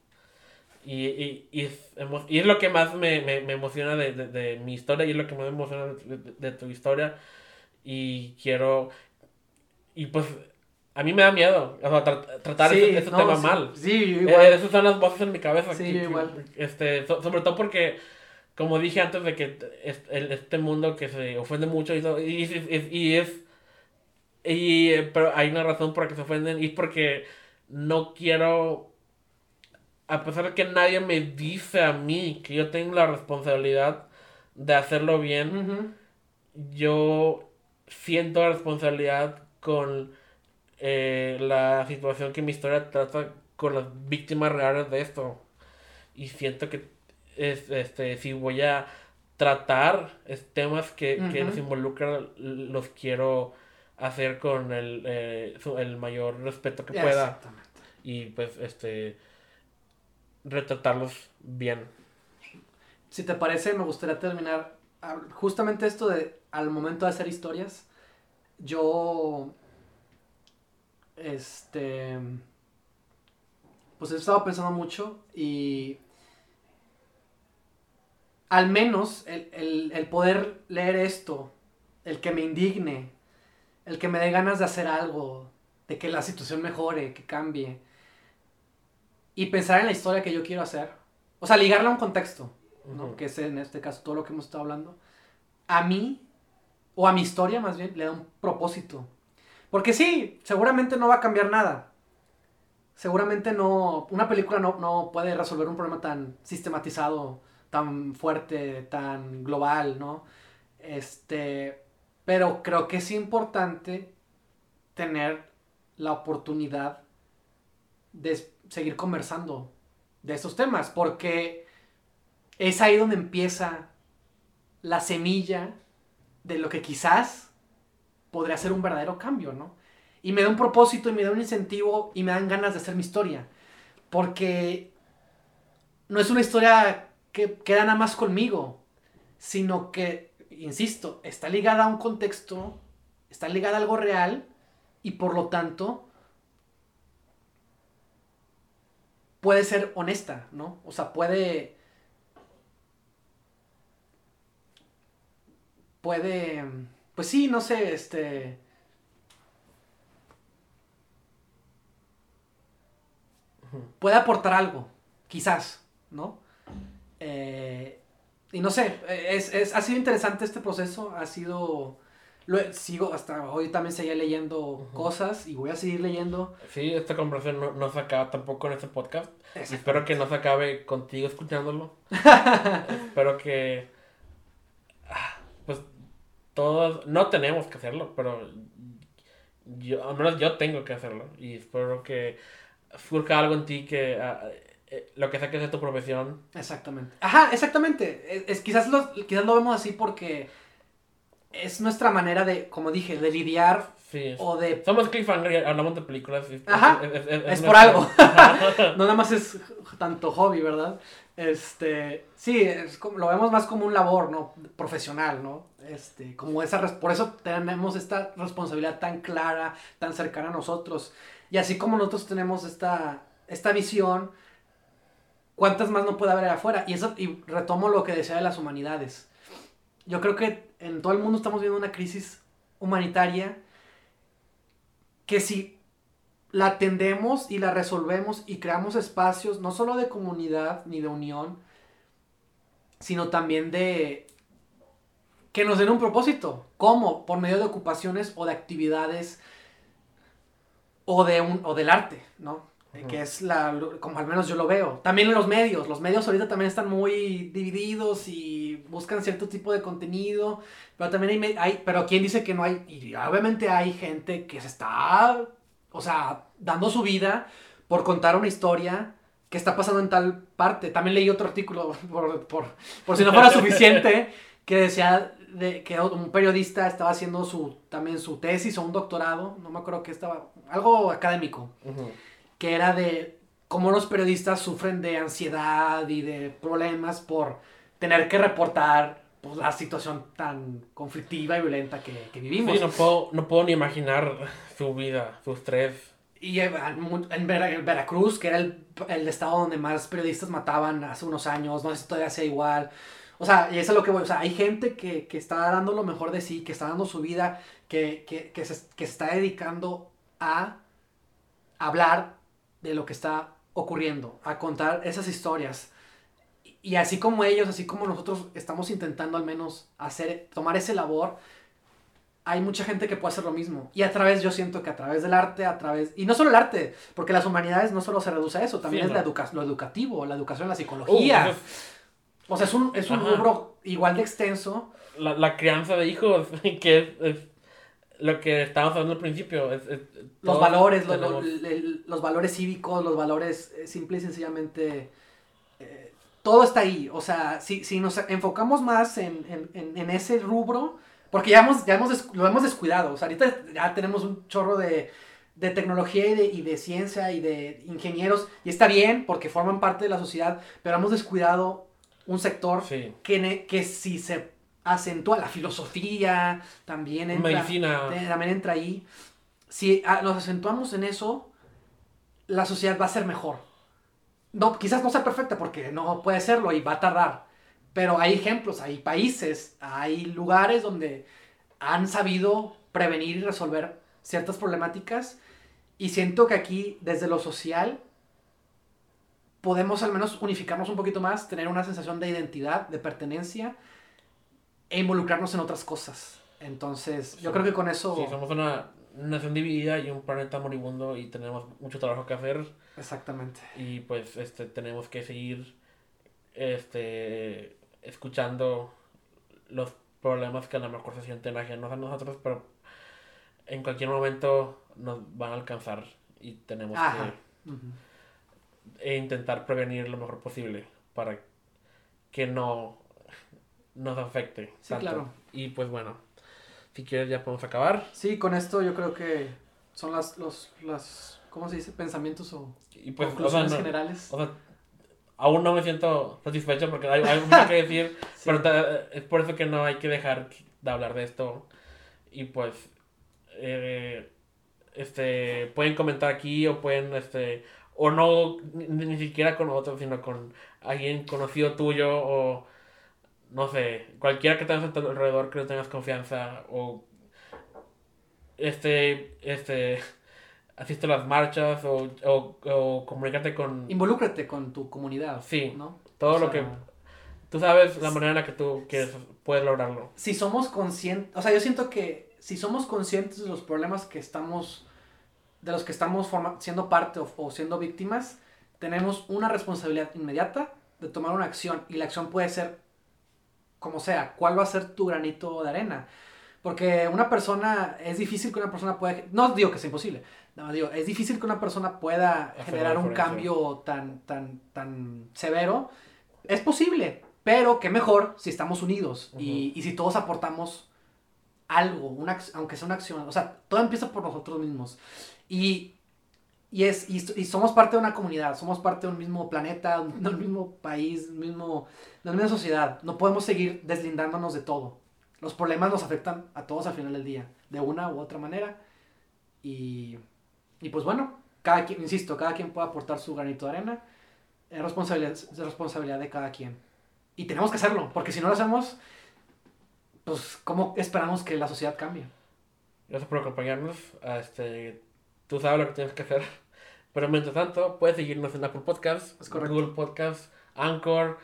A: Y, y, y, es, y es lo que más me, me, me emociona de, de, de, mi historia y es lo que más me emociona de, de tu historia y quiero... Y pues a mí me da miedo o sea, tratar este, este tema mal.
B: Sí,
A: eh,
B: igual.
A: esas son las voces en mi cabeza.
B: Sí, igual.
A: Este, sobre todo porque, como dije antes, de que este mundo que se ofende mucho y, y, y, y es... Y, pero hay una razón por la que se ofenden y es porque no quiero... A pesar de que nadie me dice a mí que yo tengo la responsabilidad de hacerlo bien, yo siento responsabilidad con eh, la situación que mi historia trata con las víctimas reales de esto. Y siento que es, este, si voy a tratar temas que, que nos involucran, los quiero hacer con el, eh, su- el mayor respeto que pueda
B: Exactamente.
A: y pues este retratarlos bien.
B: Si te parece, me gustaría terminar justamente esto de al momento de hacer historias. Yo, este, pues he estado pensando mucho y al menos el, el- el poder leer esto, el que me indigne, el que me dé ganas de hacer algo, de que la situación mejore, que cambie, y pensar en la historia que yo quiero hacer, o sea, ligarla a un contexto. ¿no? Que es en este caso todo lo que hemos estado hablando, a mí, o a mi historia más bien, le da un propósito. Porque sí, seguramente no va a cambiar nada. Seguramente no, una película no, no puede resolver un problema tan sistematizado, tan fuerte, tan global, ¿no? Este, pero creo que es importante tener la oportunidad de seguir conversando de estos temas, porque es ahí donde empieza la semilla de lo que quizás podría ser un verdadero cambio, ¿no? Y me da un propósito y me da un incentivo y me dan ganas de hacer mi historia. Porque no es una historia que queda nada más conmigo, sino que, insisto, está ligada a un contexto, está ligada a algo real y por lo tanto puede ser honesta, ¿no? O sea, puede puede, pues sí, no sé, este... Puede aportar algo, quizás, ¿no? Eh, y no sé, es, es- ha sido interesante este proceso, ha sido... Lo, sigo hasta hoy también seguía leyendo cosas y voy a seguir leyendo.
A: Sí, esta conversación no, no se acaba tampoco en este podcast. Espero que no se acabe contigo escuchándolo. espero que. Todos. No tenemos que hacerlo, pero. Yo, al menos yo tengo que hacerlo. Y espero que surja algo en ti que. ah, eh, lo que sea que sea tu profesión.
B: Exactamente. Ajá, exactamente. Es, es- quizás, lo, quizás lo vemos así porque es nuestra manera de, como dije, de lidiar
A: Sí. es-
B: o de...
A: Somos cliffhanger y hablamos de películas.
B: Ajá,
A: es,
B: Es
A: nuestro-
B: por algo. no nada más es tanto hobby, ¿verdad? Este, sí, es como- lo vemos más como un labor, ¿no? Profesional, ¿no? Este, como esa, por eso tenemos esta responsabilidad tan clara, tan cercana a nosotros. Y así como nosotros tenemos esta, esta visión, ¿cuántas más no puede haber afuera? Y eso, y retomo lo que decía de las humanidades. Yo creo que en todo el mundo estamos viendo una crisis humanitaria que si la atendemos y la resolvemos y creamos espacios no solo de comunidad ni de unión, sino también de que nos den un propósito. ¿Cómo? Por medio de ocupaciones o de actividades o, de un, o del arte, ¿no? Que es la, como al menos yo lo veo. También en los medios. Los medios ahorita también están muy divididos y buscan cierto tipo de contenido. Pero también hay, hay pero ¿quién dice que no hay? Y obviamente hay gente que se está, o sea, dando su vida por contar una historia que está pasando en tal parte. También leí otro artículo, por, por, por si no fuera suficiente, que decía de, que un periodista estaba haciendo su, también su tesis o un doctorado, no me acuerdo qué estaba, algo académico, que era de cómo los periodistas sufren de ansiedad y de problemas por tener que reportar pues, la situación tan conflictiva y violenta que, que vivimos.
A: Sí, no puedo, no puedo ni imaginar su vida, su estrés.
B: Y en, en Vera- en Veracruz, que era el, el estado donde más periodistas mataban hace unos años, no sé si todavía sea igual. O sea, y eso es lo que voy, o sea, hay gente que, que está dando lo mejor de sí, que está dando su vida, que, que, que, se, que se está dedicando a hablar de lo que está ocurriendo, a contar esas historias. Y- así como ellos, así como nosotros estamos intentando al menos hacer, tomar ese labor, hay mucha gente que puede hacer lo mismo. Y a través, yo siento que a través del arte, a través... Y no solo el arte, porque las humanidades no solo se reduce a eso, también
A: Sí,
B: es la
A: no.
B: educa lo educativo, la educación, la
A: Uh,
B: psicología.
A: entonces,
B: o sea, es un, es un rubro igual de extenso.
A: la, la crianza de hijos, que es, es lo que estábamos hablando al principio. es- es-
B: Los valores, lo- lo-
A: tenemos-
B: el- los valores cívicos, los valores eh, simple y sencillamente... eh, todo está ahí. O sea, si, si nos enfocamos más en, en- ese rubro, Porque ya, hemos, ya hemos, lo hemos descuidado. O sea, ahorita ya tenemos un chorro de, de tecnología y de, y de, ciencia y de ingenieros. Y está bien porque forman parte de la sociedad, pero hemos descuidado un sector que, que si se acentúa la filosofía, también entra,
A: Medicina.
B: también entra ahí. Si ah, nos acentuamos en eso, la sociedad va a ser mejor. No, quizás no sea perfecta porque no puede serlo y va a tardar. Pero hay ejemplos, hay países, hay lugares donde han sabido prevenir y resolver ciertas problemáticas. Y siento que aquí, desde lo social, podemos al menos unificarnos un poquito más, tener una sensación de identidad, de pertenencia e involucrarnos en otras cosas. Entonces, yo creo que con eso...
A: Sí, somos una nación dividida y un planeta moribundo y tenemos mucho trabajo que hacer.
B: Exactamente.
A: Y pues este tenemos que seguir este escuchando los problemas que a lo mejor se sienten ajenos a nosotros, pero en cualquier momento nos van a alcanzar y tenemos que intentar prevenir lo mejor posible para que no nos afecte.
B: Sí, claro.
A: Y pues bueno, si quieres ya podemos acabar.
B: Sí, con esto yo creo que son las, los, las, ¿cómo se dice? Pensamientos o y pues, conclusiones generales.
A: O sea, aún no me siento satisfecho porque hay, hay mucho que decir, pero es por eso que no hay que dejar de hablar de esto. Y pues, eh, este, pueden comentar aquí o pueden, este, o no, ni, siquiera con nosotros, sino con alguien conocido tuyo o, no sé, cualquiera que tengas a tu alrededor que no tengas confianza o, este, este, asiste a las marchas o, o, o comunícate con...
B: Involúcrate con tu comunidad.
A: Sí, ¿no? Todo lo que... Tú sabes la manera en la que tú quieres, puedes lograrlo.
B: Si somos conscientes, o sea, yo siento que si somos conscientes de los problemas que estamos, de los que estamos siendo parte o, siendo víctimas, tenemos una responsabilidad inmediata de tomar una acción y la acción puede ser como sea, ¿cuál va a ser tu granito de arena? Porque una persona, es difícil que una persona pueda, no digo que sea imposible, no, digo, es difícil que una persona pueda generar un cambio tan, tan, tan severo. Es posible, pero qué mejor si estamos unidos y, y, si todos aportamos algo, una, aunque sea una acción. O sea, todo empieza por nosotros mismos. Y, y es, y, y, somos parte de una comunidad, somos parte de un mismo planeta, de un mismo país, mismo, de una misma sociedad. No podemos seguir deslindándonos de todo. Los problemas nos afectan a todos al final del día, de una u otra manera. Y y pues bueno, cada quien, insisto, cada quien puede aportar su granito de arena. Es responsabilidad, es responsabilidad de cada quien. Y tenemos que hacerlo, porque si no lo hacemos, pues ¿cómo esperamos que la sociedad cambie?
A: Gracias por acompañarnos. Este, tú sabes lo que tienes que hacer. Pero mientras tanto, puedes seguirnos en Apple Podcasts, Google Podcasts, Anchor,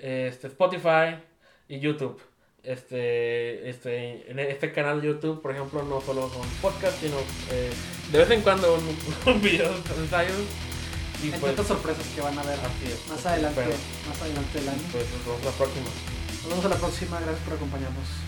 A: este, Spotify y YouTube este, este, en este canal de YouTube, por ejemplo, no solo son podcasts, sino eh, de vez en cuando un, un video de ensayos.
B: Y Entre pues, sorpresas que van a ver más adelante, más adelante del año.
A: Pues nos vemos la próxima.
B: Nos vemos a la próxima, gracias por acompañarnos.